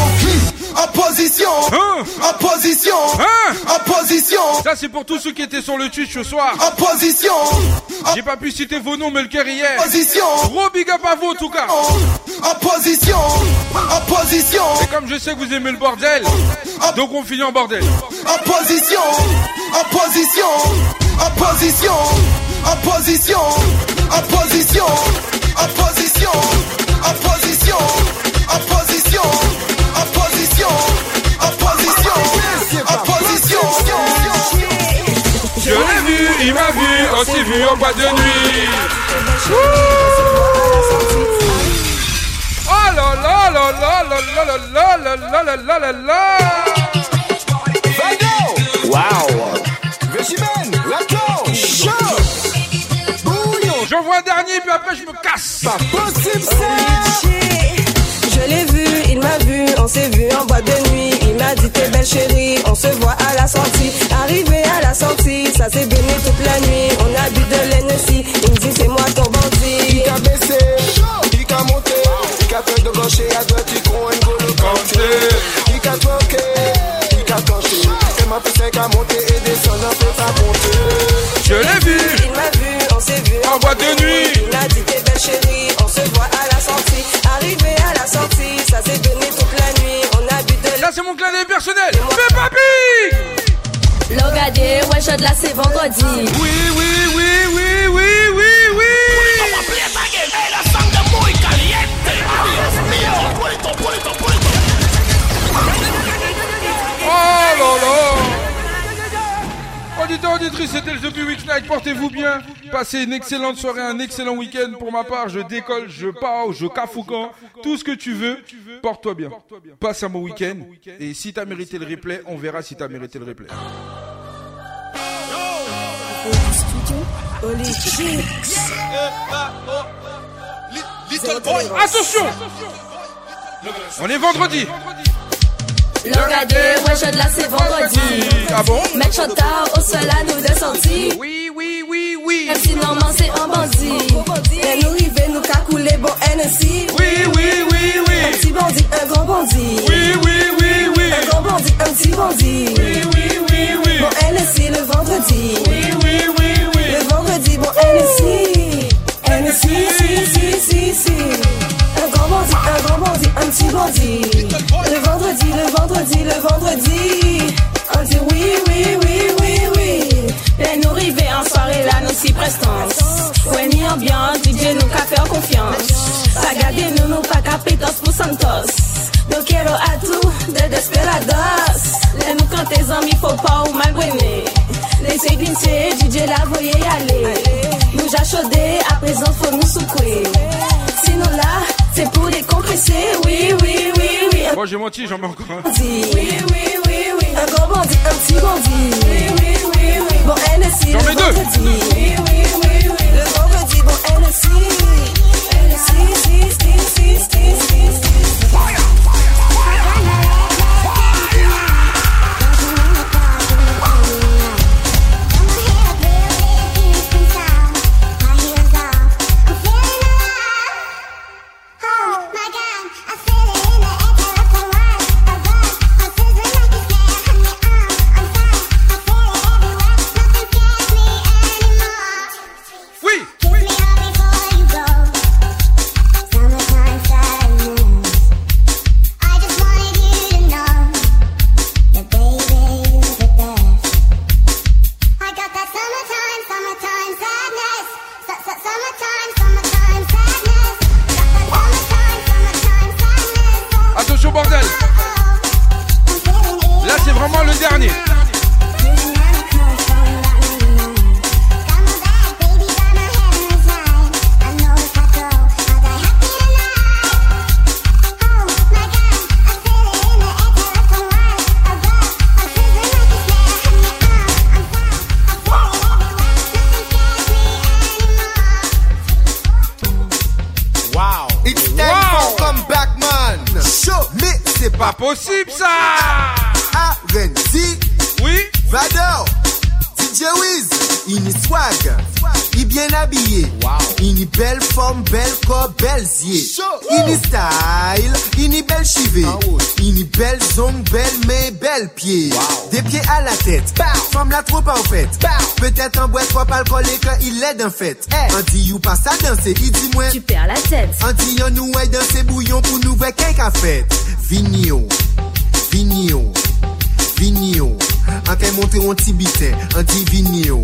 En position, en hein. position. Hein. Ça c'est pour tous ceux qui étaient sur le Twitch ce soir. En position. J'ai pas pu citer vos noms, mais le cœur y est. Position. Gros big up à vous en tout cas. Opposition Opposition Et comme je sais que vous aimez le bordel, donc on finit en bordel. Opposition Opposition Opposition Opposition Opposition Opposition Opposition Opposition Opposition Opposition Opposition Je l'ai vu, il m'a vu, on s'est vu en boîte de nuit. Là là là là là là là là là là là là Wow. Show. J'envoie un dernier puis après je me casse. Je l'ai vu, il m'a vu, on s'est vu en boîte de nuit. Il m'a dit t'es belle chérie, on se voit à la sortie. Arrivé à la sortie, ça s'est donné toute la nuit. On a bu de l'Hennessy, il me dit c'est moi fait de gaucher à droite, il croit un golo canté. Il qu'a toqué, il qu'a canché. Et ma fille qu'a monté et descend, on fait pas monter. Je l'ai vu, Il m'a vu, on s'est vu en boîte de nuit. Il m'a dit t'es belle chérie, on se voit à la sortie. Arrivé à la sortie, ça s'est donné toute la nuit. On a bu de Là c'est mon d'œil personnel. Fais pas big Regardez, ouais, je de là, c'est vendredi. Oui, oui, oui, oui, oui, oui, Auditeurs, auditrices, c'était le The Week Night, portez-vous bien, passez une excellente soirée, un excellent week-end. Pour ma part, je décolle, je pars, je cafoucan, tout ce que tu veux, porte-toi bien, passe un bon week-end, et si t'as mérité le replay, on verra si t'as mérité le replay. Attention On est vendredi Regardez, ouais, je de là, c'est vendredi. Ah bon? Mettre tard au sol à nous de sortie. Oui, oui, oui, oui. Même si normalement c'est un bandit. Mais nous river, nous qu'a coulé bon NSI. Oui, oui, oui, oui. Un petit bandit, un grand bandit. Oui, oui, oui, oui. Un grand bandit, un petit bandit. Oui, oui, oui, oui. Bon NSI le vendredi. Oui, oui, oui, oui. Le vendredi, bon NSI. NSI, si, si, si, si. Un grand bandit, un grand bandit, un petit bandit. Le vendredi, le vendredi, le vendredi. On dit oui, oui, oui, oui, oui. Les nous en soirée là, nous si prestance. Ouais, ni ambiance, DJ nous qu'a faire confiance. Pas garder nous, nous pas qu'à pétos pour Santos. Nous quiero a tout de desperados. Les nous quand tes amis, faut pas ou mal. Laissez glisser, DJ la voyez aller. Nous chaudé, à présent faut nous secouer. Sinon là, c'est pour décompresser. Oui, oui, oui, oui. Moi j'ai menti, j'en mets encore un. Oui, oui, oui, oui. Un grand bandit, un petit bandit. Oui, oui, oui, oui. Bon NSI, J'en mets deux. Oui, oui, oui, oui. Le vendredi, bon NSI. NSI, si, si, si, si, si, pas possible ça. Renzi. Oui. Vador. DJ Wiz. Il est swag. Il est bien habillé. Il est belle forme, belle corps, belle yeux. Il est style. Il est belle chivée. Il est belle zone, belle main, belle pied. Des pieds à la tête. Femme la trop en fait. Peut-être un bois trop alcoolique quand il est d'un fait. On dit you passe à danser. Il dit moi. Tu perds la tête. On dit on nous ouais danser bouillon pour nous voir quelqu'un fait. Vigno. Vigno. Vigno. An fè monte yon tibiten, an di vinyo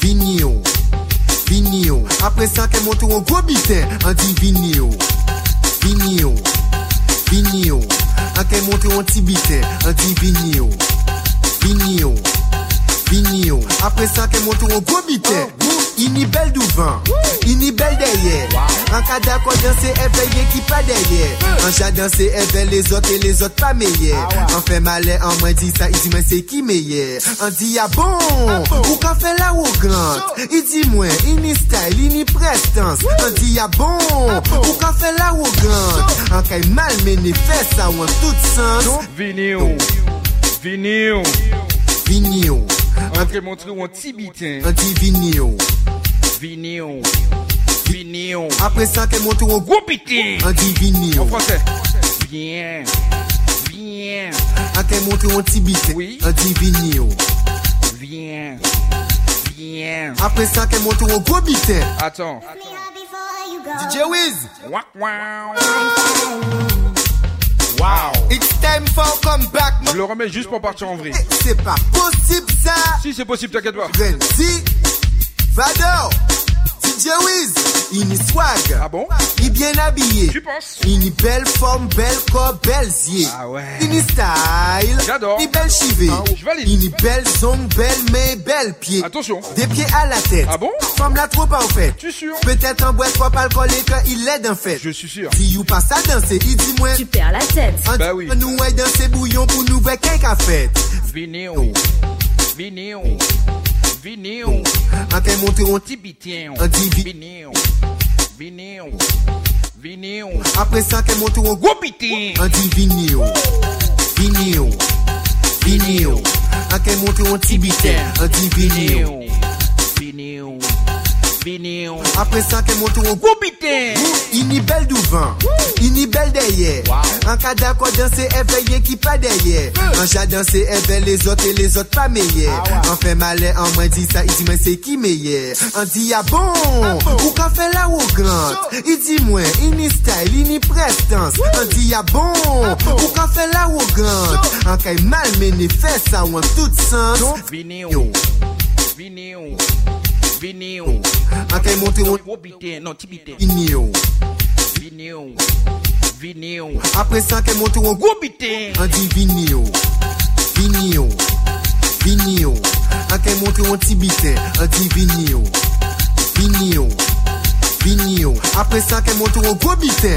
Vinyo, vinyo Apre sa fè monte yon gwo biten, an di vinyo Vinyo, vinyo An fè monte yon tibiten, an di vinyo Vinyo, vinyo Apre sa fè monte yon gwo biten oh, Ini bel duvan, ini bel deye An ka dako danse e veye ki pa deye hmm. An ja danse e ve le zot e le zot pa meye. Ah, an fe male an mwen di sa, i di mwen se ki meye. An di ya bon, ah, bon. ou ka fe la ou grant I di mwen, ini style, ini prestance. An di ya bon, ah, bon, ou ka fe la ou grant An kay e mal meni fe sa ou an tout sens. Vini ou, vini ou, vini ou. Entre un petit bitin. Vinil. Vinil. Après ça, qu'elle monte un gros bitin. On dit vinil. En français. Bien. Bien. On qu'elle monte un petit bitin. Bien. Bien. Après ça, qu'elle monte un gros bitin. Attends. DJ Wiz. Wack, wow. Wow. It's time for come back, Je le remets juste pour partir en vrille. C'est pas possible ça. Si c'est possible, t'inquiète pas. Renzi. Vador. DJ Wiz. Il est swag. Ah bon? Il est bien habillé. Tu penses? Il est belle forme, belle corps, belle yeux. Ah ouais. Il est style. J'adore. Il est belle chivée. je valide. Il est belle zone, belle main, belle pied. Attention. Des pieds à la tête. Ah bon? Femme la trop en fait. Tu sûr? Peut-être un bois trop alcoolique quand il est d'un fait. Je suis sûr. Si you passe à danser, il dit moi. Tu perds la tête. On Bah oui. Nous ouais danser bouillon pour nous voir fait. Vinil. Vinil. Vinil. Vinil. Até monter um tibitinho. Vinil. Vinil. Vinil. Après ça, até monter um gobitinho. Vinil. Vinil. Vinil. Até monter um tibitinho. Vinil. Vinil. Après ça, qu'elle monte au gros bitin. Ini belle devant, ini belle derrière. En cas d'accord danser, éveillé qui pas derrière. En chat danser, éveille les autres et les autres pas meilleurs. En fait malin, en moins dit ça, il dit mais c'est qui meilleur? En dit ah bon, ou quand fait la ou grande. Il dit moi, ini style, ini prestance. En dit ah bon, ou quand fait la ou grande. En cas mal fait ça ou en tout sens. Vinil. En Vinil. Até monte um. Obitê, não, tibitê. Vinil. Vinil. Vinil. Après ça, até monte um. Obitê. Andi vinil. Vinil. Vinil. Até monte um tibitê. Andi vinil. Vinil. Vinil. Après ça, até monte um. Obitê.